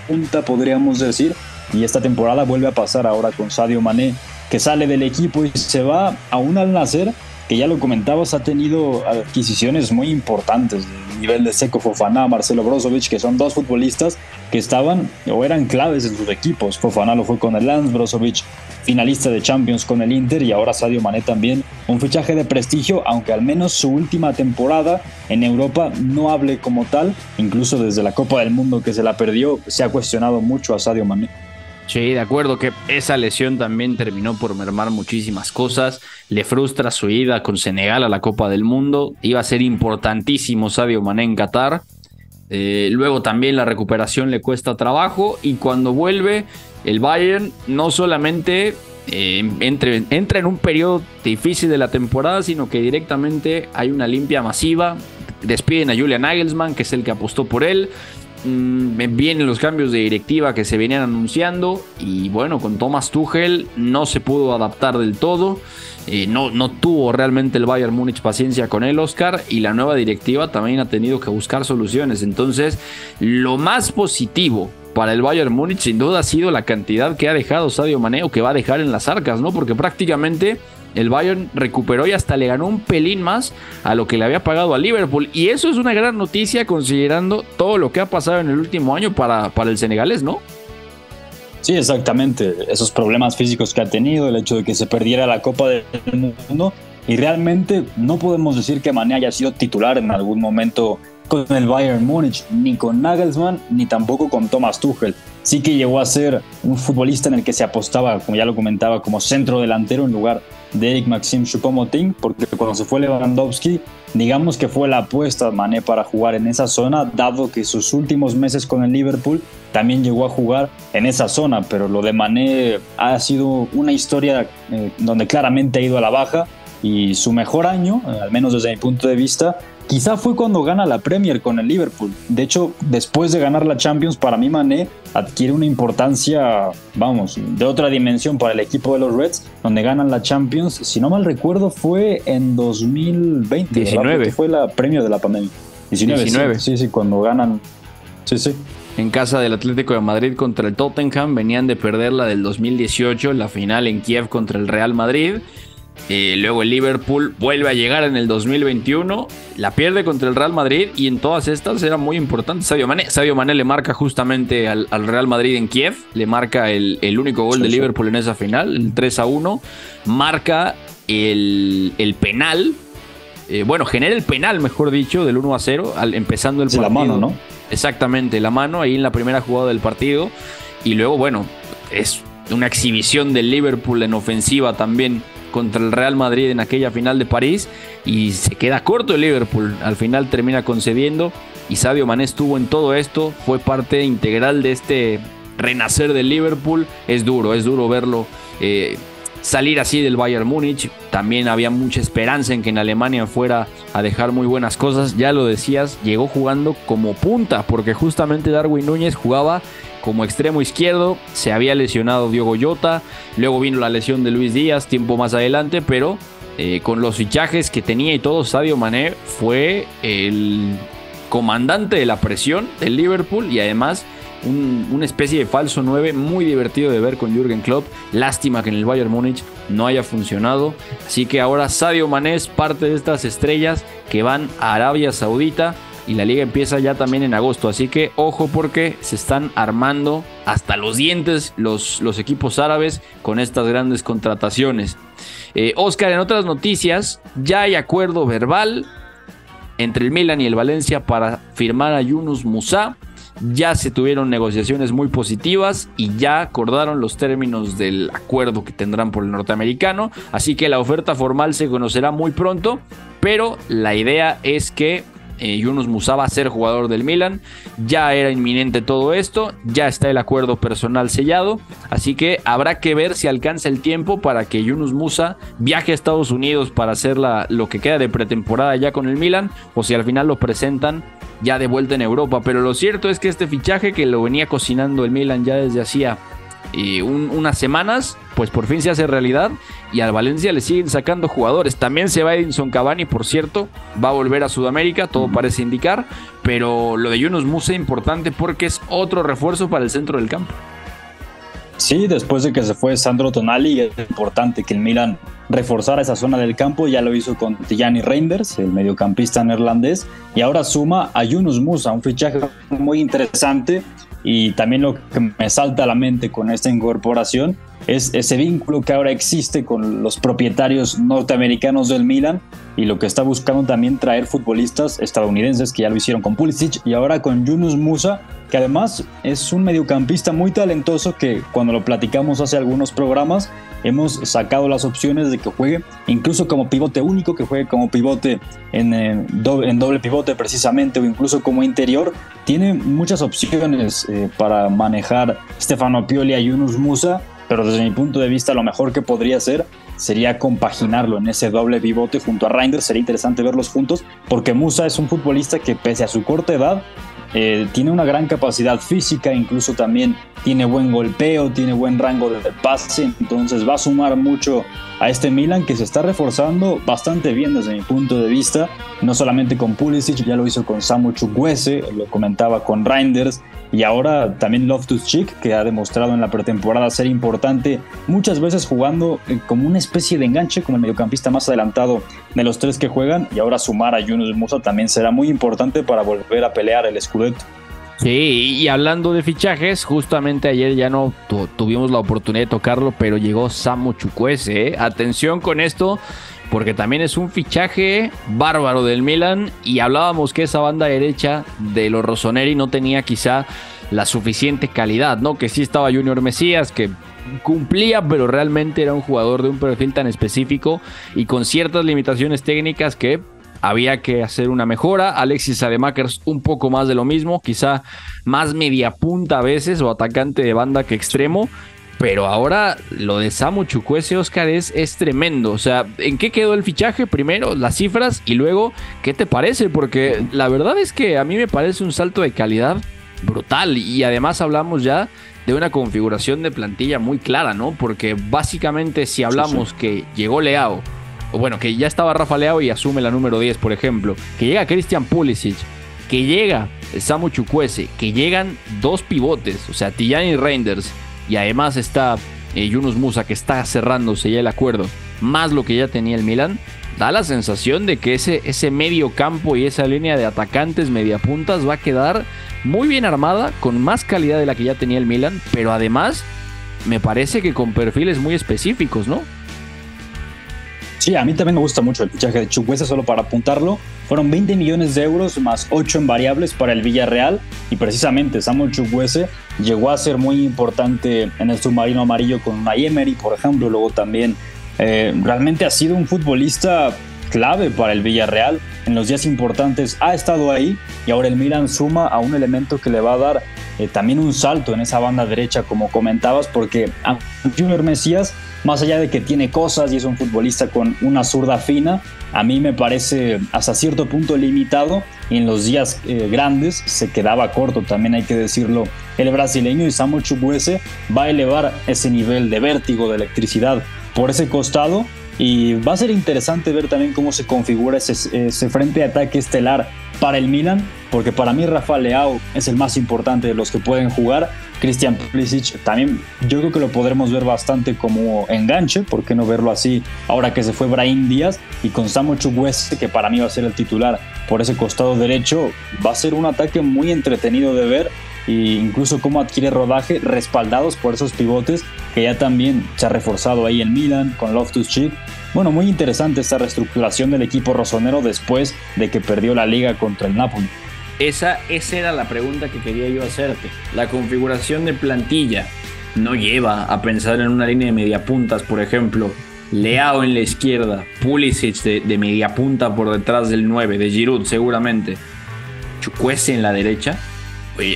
punta, podríamos decir, y esta temporada vuelve a pasar ahora con Sadio Mané, que sale del equipo y se va a un al nacer que ya lo comentabas, ha tenido adquisiciones muy importantes, nivel de Seco Fofana, Marcelo Brozovic, que son dos futbolistas que estaban o eran claves en sus equipos. Fofana lo fue con el Lens, Brozovic finalista de Champions con el Inter y ahora Sadio Mané también. Un fichaje de prestigio, aunque al menos su última temporada en Europa no hable como tal, incluso desde la Copa del Mundo que se la perdió, se ha cuestionado mucho a Sadio Mané. Sí, de acuerdo que esa lesión también terminó por mermar muchísimas cosas. Le frustra su ida con Senegal a la Copa del Mundo. Iba a ser importantísimo Sadio Mané en Qatar. Eh, luego también la recuperación le cuesta trabajo y cuando vuelve el Bayern no solamente eh, entra en un periodo difícil de la temporada, sino que directamente hay una limpia masiva. Despiden a Julian Nagelsmann, que es el que apostó por él. Mm, vienen los cambios de directiva que se venían anunciando y bueno, con Thomas Tuchel no se pudo adaptar del todo. Eh, no, no tuvo realmente el Bayern Múnich paciencia con él, Oscar, y la nueva directiva también ha tenido que buscar soluciones. Entonces, lo más positivo para el Bayern Múnich sin duda ha sido la cantidad que ha dejado Sadio Mané o que va a dejar en las arcas, ¿no? Porque prácticamente el Bayern recuperó y hasta le ganó un pelín más a lo que le había pagado a Liverpool. Y eso es una gran noticia considerando todo lo que ha pasado en el último año para, para el senegalés, ¿no? Sí, exactamente. Esos problemas físicos que ha tenido, el hecho de que se perdiera la Copa del Mundo. Y realmente no podemos decir que Mané haya sido titular en algún momento con el Bayern Múnich, ni con Nagelsmann, ni tampoco con Thomas Tuchel. Sí que llegó a ser un futbolista en el que se apostaba, como ya lo comentaba, como centro delantero en lugar de Eric Maxim Choupo-Moting, porque cuando se fue Lewandowski, digamos que fue la apuesta Mané para jugar en esa zona, dado que sus últimos meses con el Liverpool también llegó a jugar en esa zona, pero lo de Mané ha sido una historia eh, donde claramente ha ido a la baja y su mejor año, eh, al menos desde mi punto de vista, Quizá fue cuando gana la Premier con el Liverpool. De hecho, después de ganar la Champions, para mí Mané adquiere una importancia, vamos, de otra dimensión para el equipo de los Reds, donde ganan la Champions. Si no mal recuerdo, fue en 2020. 19. Fue la Premier de la pandemia. 19. Sí, sí, cuando ganan. Sí, sí. En casa del Atlético de Madrid contra el Tottenham, venían de perder la del 2018, la final en Kiev contra el Real Madrid. Eh, luego el Liverpool vuelve a llegar en el 2021, la pierde contra el Real Madrid y en todas estas era muy importante Sadio Mané. Sadio Mané le marca justamente al, Real Madrid en Kiev, le marca el, único gol de Liverpool en esa final, el 3 a 1, marca el, penal, eh, bueno, genera el penal, mejor dicho, del 1 a 0, empezando el partido. la mano, ¿no? Exactamente, la mano ahí en la primera jugada del partido. Y luego, bueno, es una exhibición del Liverpool en ofensiva también contra el Real Madrid en aquella final de París y se queda corto el Liverpool. Al final termina concediendo y Sadio Mané estuvo en todo esto, fue parte integral de este renacer del Liverpool. Es duro, es duro verlo eh, salir así del Bayern Múnich. También había mucha esperanza en que en Alemania fuera a dejar muy buenas cosas. Ya lo decías, llegó jugando como punta porque justamente Darwin Núñez jugaba como extremo izquierdo. Se había lesionado Diogo Jota. Luego vino la lesión de Luis Díaz tiempo más adelante. Pero eh, con los fichajes que tenía y todo, Sadio Mané fue el comandante de la presión del Liverpool. Y además una especie de falso 9 muy divertido de ver con Jürgen Klopp. Lástima que en el Bayern Múnich no haya funcionado. Así que ahora Sadio Mané es parte de estas estrellas que van a Arabia Saudita y la liga empieza ya también en agosto. Así que ojo porque se están armando hasta los dientes los, los equipos árabes con estas grandes contrataciones. Eh, Oscar, en otras noticias, ya hay acuerdo verbal entre el Milan y el Valencia para firmar a Yunus Musa. Ya se tuvieron negociaciones muy positivas y ya acordaron los términos del acuerdo que tendrán por el norteamericano. Así que la oferta formal se conocerá muy pronto, pero la idea es que eh, Yunus Musa va a ser jugador del Milan. Ya era inminente todo esto, ya está el acuerdo personal sellado, así que habrá que ver si alcanza el tiempo para que Yunus Musa viaje a Estados Unidos para hacer lo que queda de pretemporada ya con el Milan, o si al final lo presentan ya de vuelta en Europa. Pero lo cierto es que este fichaje que lo venía cocinando el Milan ya desde hacía y unas semanas, pues por fin se hace realidad y al Valencia le siguen sacando jugadores. También se va Edinson Cavani, por cierto, va a volver a Sudamérica, todo parece indicar, pero lo de Yunus Musa es importante porque es otro refuerzo para el centro del campo. Sí, después de que se fue Sandro Tonali, es importante que el Milan reforzara esa zona del campo, ya lo hizo con Tijani Reinders, el mediocampista neerlandés, y ahora suma a Yunus Musa, un fichaje muy interesante y también lo que me salta a la mente con esta incorporación es ese vínculo que ahora existe con los propietarios norteamericanos del Milan y lo que está buscando también traer futbolistas estadounidenses que ya lo hicieron con Pulisic y ahora con Yunus Musa, que además es un mediocampista muy talentoso que cuando lo platicamos hace algunos programas hemos sacado las opciones de que juegue incluso como pivote único, que juegue como pivote en, eh, doble, pivote precisamente o incluso como interior. Tiene muchas opciones eh, para manejar Stefano Pioli a Yunus Musa, pero desde mi punto de vista lo mejor que podría hacer sería compaginarlo en ese doble pivote junto a Reinders. Sería interesante verlos juntos porque Musa es un futbolista que pese a su corta edad eh, tiene una gran capacidad física, incluso también tiene buen golpeo, tiene buen rango de pase, entonces va a sumar mucho a este Milan que se está reforzando bastante bien desde mi punto de vista, no solamente con Pulisic, ya lo hizo con Samu Chukwese, lo comentaba con Reinders y ahora también Loftus Cheek que ha demostrado en la pretemporada ser importante, muchas veces jugando eh, como una especie de enganche, como el mediocampista más adelantado de los tres que juegan y ahora sumar a Yunus Musa también será muy importante para volver a pelear el Scudetto. Sí, y hablando de fichajes, justamente ayer ya no tuvimos la oportunidad de tocarlo, pero llegó Samu Chukwese. ¿eh? Atención con esto, porque también es un fichaje bárbaro del Milan y hablábamos que esa banda derecha de los Rossoneri no tenía quizá la suficiente calidad, ¿no? Que sí estaba Junior Mesías, que cumplía, pero realmente era un jugador de un perfil tan específico y con ciertas limitaciones técnicas que había que hacer una mejora. Alexis Ademakers un poco más de lo mismo, quizá más media punta a veces o atacante de banda que extremo. Pero ahora lo de Samu Chukwese, Oscar, es, es tremendo. O sea, ¿en qué quedó el fichaje? Primero, las cifras y luego, ¿qué te parece? Porque la verdad es que a mí me parece un salto de calidad brutal. Y además hablamos ya de una configuración de plantilla muy clara, ¿no? Porque básicamente si hablamos que llegó Leao, bueno, que ya estaba Rafa Leao y asume la número 10, por ejemplo, que llega Christian Pulisic, que llega Samu Chukwese, que llegan dos pivotes, o sea, Tijani Reinders, y además está eh, Yunus Musa, que está cerrándose ya el acuerdo, más lo que ya tenía el Milan, da la sensación de que ese, ese medio campo y esa línea de atacantes mediapuntas va a quedar muy bien armada, con más calidad de la que ya tenía el Milan, pero además me parece que con perfiles muy específicos, ¿no? Sí, a mí también me gusta mucho el fichaje de Chukwese, solo para apuntarlo. Fueron 20 millones de euros más 8 en variables para el Villarreal y precisamente Samuel Chukwese llegó a ser muy importante en el submarino amarillo con una Emery, por ejemplo, luego también eh, realmente ha sido un futbolista clave para el Villarreal. En los días importantes ha estado ahí y ahora el Milan suma a un elemento que le va a dar eh, también un salto en esa banda derecha, como comentabas, porque a Junior Mesías, más allá de que tiene cosas y es un futbolista con una zurda fina, a mí me parece hasta cierto punto limitado y en los días eh, grandes se quedaba corto, también hay que decirlo. El brasileño y Samuel va a elevar ese nivel de vértigo, de electricidad por ese costado y va a ser interesante ver también cómo se configura ese, ese, frente de ataque estelar para el Milan, porque para mí Rafa Leao es el más importante de los que pueden jugar. Christian Pulisic también yo creo que lo podremos ver bastante como enganche, ¿por qué no verlo así ahora que se fue Brahim Díaz y con Samuel Chukwueze que para mí va a ser el titular por ese costado derecho, va a ser un ataque muy entretenido de ver e incluso cómo adquiere rodaje respaldados por esos pivotes que ya también se ha reforzado ahí en Milan con Loftus Cheek. Bueno, muy interesante esta reestructuración del equipo rosonero después de que perdió la liga contra el Napoli. Esa, esa era la pregunta que quería yo hacerte. La configuración de plantilla no lleva a pensar en una línea de mediapuntas, por ejemplo. Leao en la izquierda, Pulisic de, de media punta por detrás del 9, de Giroud seguramente. Chukwese en la derecha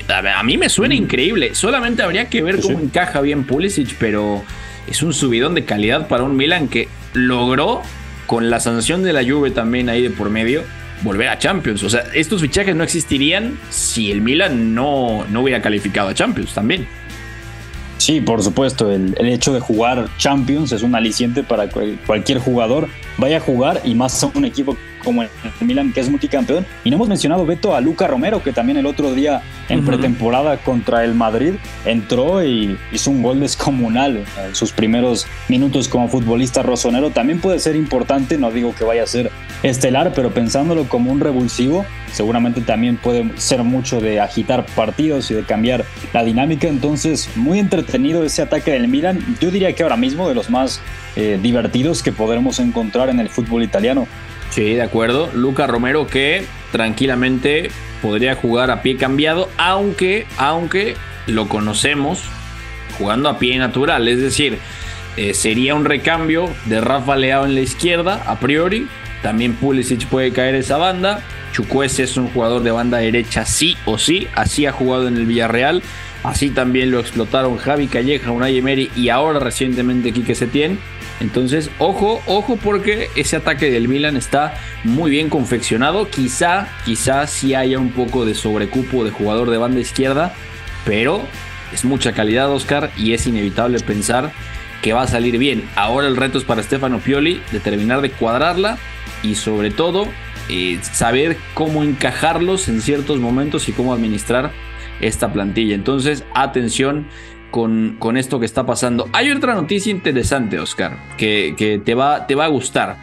a mí me suena mm. increíble. Solamente habría que ver cómo encaja bien Pulisic, pero es un subidón de calidad para un Milan que logró, con la sanción de la Juve también ahí de por medio, volver a Champions. O sea, estos fichajes no existirían si el Milan no, no hubiera calificado a Champions también. Sí, por supuesto, el, el, hecho de jugar Champions es un aliciente para cualquier jugador. Vaya a jugar y más a un equipo como el Milan, que es multicampeón. Y no hemos mencionado, Beto, a Luca Romero, que también el otro día en pretemporada contra el Madrid entró y hizo un gol descomunal en sus primeros minutos como futbolista rosonero. También puede ser importante, no digo que vaya a ser estelar, pero pensándolo como un revulsivo, seguramente también puede ser mucho de agitar partidos y de cambiar la dinámica. Entonces, muy entretenido ese ataque del Milan. Yo diría que ahora mismo de los más eh, divertidos que podremos encontrar en el fútbol italiano. Sí, de acuerdo. Luca Romero que tranquilamente podría jugar a pie cambiado, aunque, aunque lo conocemos jugando a pie natural. Es decir, eh, sería un recambio de Rafa Leao en la izquierda, a priori. También Pulisic puede caer esa banda. Chukwese es un jugador de banda derecha sí o sí. Así ha jugado en el Villarreal. Así también lo explotaron Javi Calleja, Unai Emery y ahora recientemente Quique Setién. Entonces, ojo, ojo porque ese ataque del Milan está muy bien confeccionado. Quizá, quizá sí haya un poco de sobrecupo de jugador de banda izquierda, pero es mucha calidad, Oscar, y es inevitable pensar que va a salir bien. Ahora el reto es para Stefano Pioli de terminar de cuadrarla y sobre todo eh, saber cómo encajarlos en ciertos momentos y cómo administrar esta plantilla. Entonces, atención con, esto que está pasando. Hay otra noticia interesante, Oscar, que, te, va, te va a gustar.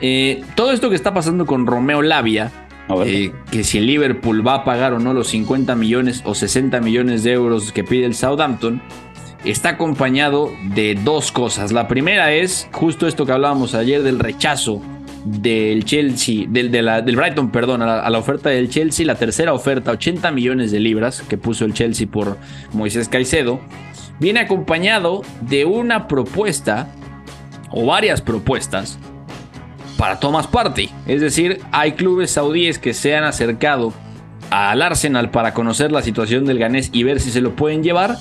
Eh, todo esto que está pasando con Romeo Labia, eh, que si el Liverpool va a pagar o no los 50 millones o 60 millones de euros que pide el Southampton, está acompañado de dos cosas. La primera es justo esto que hablábamos ayer del rechazo del Chelsea, del, del Brighton, perdón, a la, oferta del Chelsea, la tercera oferta, 80 millones de libras que puso el Chelsea por Moisés Caicedo, viene acompañado de una propuesta o varias propuestas para Thomas Party. Es decir, hay clubes saudíes que se han acercado al Arsenal para conocer la situación del ganés y ver si se lo pueden llevar,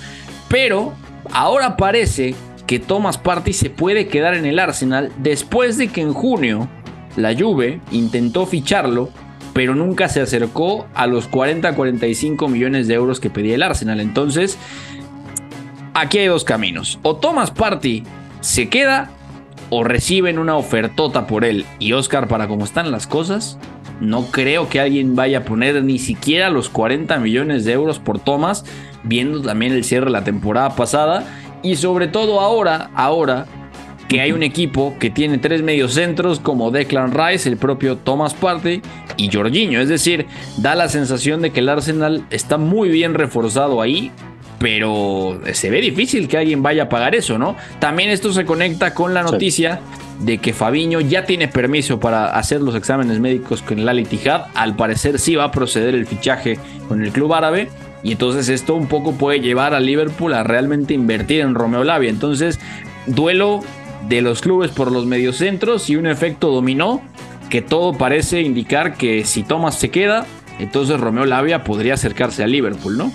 pero ahora parece que Thomas Party se puede quedar en el Arsenal después de que en junio la Juve intentó ficharlo, pero nunca se acercó a los 40-45 millones de euros que pedía el Arsenal. Entonces, aquí hay dos caminos. O Thomas Party se queda o reciben una ofertota por él. Y Oscar, para cómo están las cosas, no creo que alguien vaya a poner ni siquiera los 40 millones de euros por Thomas, viendo también el cierre de la temporada pasada. Y sobre todo ahora, ahora que hay un equipo que tiene tres mediocentros como Declan Rice, el propio Thomas Partey y Jorginho. Es decir, da la sensación de que el Arsenal está muy bien reforzado ahí, pero se ve difícil que alguien vaya a pagar eso, ¿no? También esto se conecta con la noticia de que Fabiño ya tiene permiso para hacer los exámenes médicos con el Al. Al parecer sí va a proceder el fichaje con el club árabe. Y entonces esto un poco puede llevar a Liverpool a realmente invertir en Romeo Lavia. Entonces, duelo de los clubes por los mediocentros y un efecto dominó que todo parece indicar que si Thomas se queda, entonces Romeo Lavia podría acercarse a Liverpool, ¿no?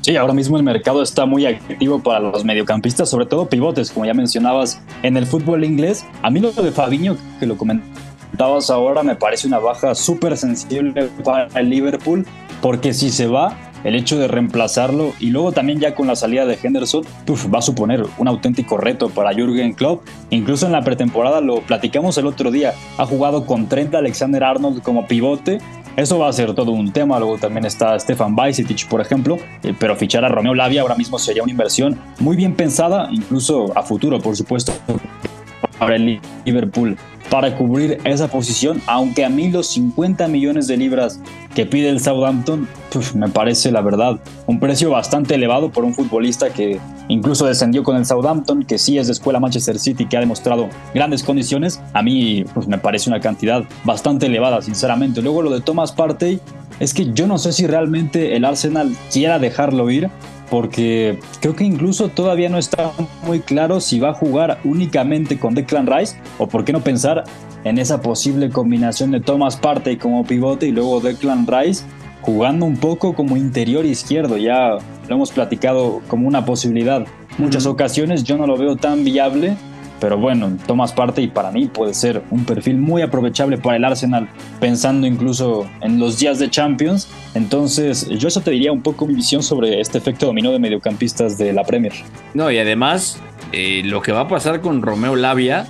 Sí, ahora mismo el mercado está muy activo para los mediocampistas, sobre todo pivotes, como ya mencionabas en el fútbol inglés. A mí lo de Fabiño, que lo comentabas ahora, me parece una baja súper sensible para el Liverpool, porque si se va, el hecho de reemplazarlo y luego también ya con la salida de Henderson va a suponer un auténtico reto para Jürgen Klopp. Incluso en la pretemporada lo platicamos el otro día, ha jugado con Trent Alexander Arnold como pivote eso va a ser todo un tema. Luego también está Stefan Bajcetic, por ejemplo. Eh, pero fichar a Romeo Lavia ahora mismo sería una inversión muy bien pensada, incluso a futuro, por supuesto, para el Liverpool para cubrir esa posición, aunque a mí los 50 millones de libras que pide el Southampton, me parece la verdad un precio bastante elevado por un futbolista que incluso descendió con el Southampton, que sí es de escuela Manchester City, que ha demostrado grandes condiciones, a mí pues, me parece una cantidad bastante elevada, sinceramente. Luego lo de Thomas Partey, es que yo no sé si realmente el Arsenal quiera dejarlo ir, porque creo que incluso todavía no está muy claro si va a jugar únicamente con Declan Rice o por qué no pensar en esa posible combinación de Thomas Partey como pivote y luego Declan Rice jugando un poco como interior izquierdo. Ya lo hemos platicado como una posibilidad. Muchas ocasiones yo no lo veo tan viable pero bueno, tomas parte y para mí puede ser un perfil muy aprovechable para el Arsenal, pensando incluso en los días de Champions. Entonces, yo eso te diría un poco mi visión sobre este efecto dominó de mediocampistas de la Premier. No, y además, eh, lo que va a pasar con Romeo Lavia,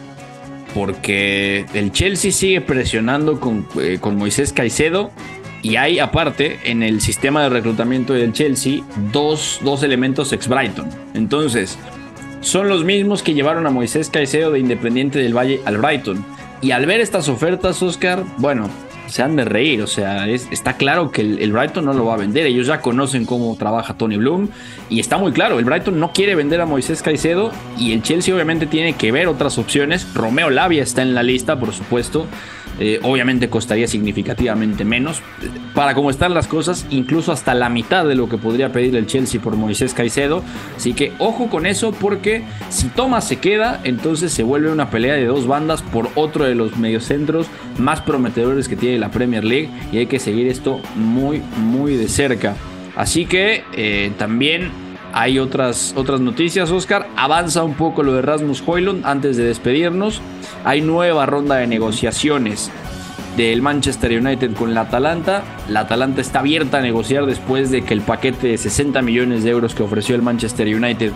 porque el Chelsea sigue presionando con, eh, con Moisés Caicedo. Y hay aparte en el sistema de reclutamiento del Chelsea dos, dos elementos ex Brighton. Entonces, son los mismos que llevaron a Moisés Caicedo de Independiente del Valle al Brighton. Y al ver estas ofertas, Oscar, bueno, se han de reír. O sea, está claro que el, Brighton no lo va a vender. Ellos ya conocen cómo trabaja Tony Bloom. Y está muy claro, el Brighton no quiere vender a Moisés Caicedo. Y el Chelsea obviamente tiene que ver otras opciones. Romeo Lavia está en la lista, por supuesto. Eh, obviamente costaría significativamente menos. Para cómo están las cosas, incluso hasta la mitad de lo que podría pedir el Chelsea por Moisés Caicedo. Así que ojo con eso porque si Thomas se queda, entonces se vuelve una pelea de dos bandas por otro de los mediocentros más prometedores que tiene la Premier League. Y hay que seguir esto muy, muy de cerca. Así que eh, también hay otras, otras noticias, Oscar. Avanza un poco lo de Rasmus Hoylund antes de despedirnos. Hay nueva ronda de negociaciones del Manchester United con la Atalanta. La Atalanta está abierta a negociar después de que el paquete de 60 millones de euros que ofreció el Manchester United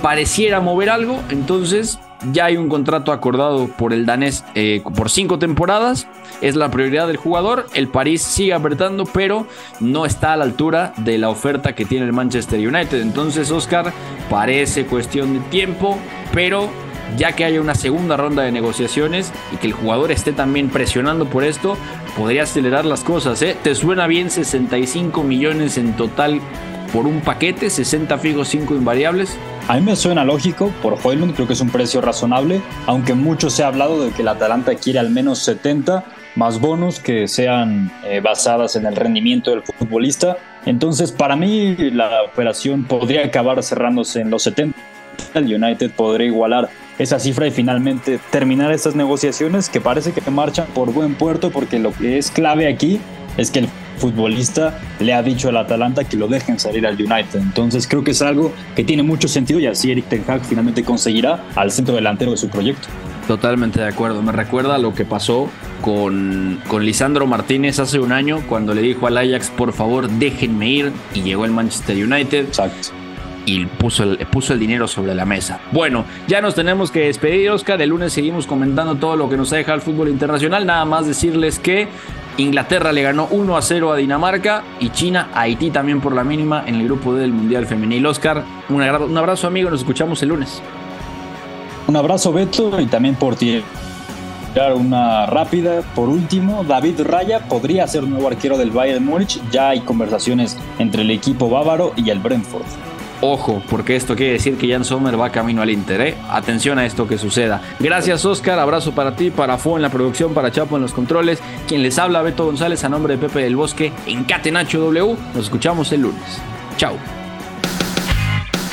pareciera mover algo. Entonces ya hay un contrato acordado por el danés eh, por cinco temporadas. Es la prioridad del jugador. El París sigue apretando, pero no está a la altura de la oferta que tiene el Manchester United. Entonces, Oscar, parece cuestión de tiempo, pero ya que haya una segunda ronda de negociaciones y que el jugador esté también presionando por esto, podría acelerar las cosas. ¿eh? ¿Te suena bien 65 millones en total por un paquete, 60 fijos, 5 invariables? A mí me suena lógico, por Hoylund creo que es un precio razonable, aunque mucho se ha hablado de que el Atalanta quiere al menos 70 más bonos que sean eh, basadas en el rendimiento del futbolista. Entonces, para mí la operación podría acabar cerrándose en los 70. El United podría igualar esa cifra y finalmente terminar estas negociaciones que parece que marchan por buen puerto porque lo que es clave aquí es que el futbolista le ha dicho al Atalanta que lo dejen salir al United. Entonces creo que es algo que tiene mucho sentido y así Eric Ten Hag finalmente conseguirá al centro delantero de su proyecto. Totalmente de acuerdo. Me recuerda lo que pasó con, con Lisandro Martínez hace un año cuando le dijo al Ajax, por favor, déjenme ir y llegó el Manchester United. Exacto y puso el, puso el dinero sobre la mesa. Bueno, ya nos tenemos que despedir, Oscar. El lunes seguimos comentando todo lo que nos ha dejado el fútbol internacional. Nada más decirles que Inglaterra le ganó 1 a 0 a Dinamarca y China Haití también por la mínima en el grupo del Mundial Femenil. Oscar, un, un abrazo amigo, nos escuchamos el lunes. Un abrazo Beto y también por ti. Una rápida, por último, David Raya podría ser nuevo arquero del Bayern Múnich. Ya hay conversaciones entre el equipo bávaro y el Brentford. Ojo, porque esto quiere decir que Jan Sommer va camino al Inter. ¿eh? Atención a esto que suceda. Gracias, Oscar. Abrazo para ti, para Fo en la producción, para Chapo en los controles. Quien les habla, Beto González, a nombre de Pepe del Bosque, en Catenacho W. Nos escuchamos el lunes. Chao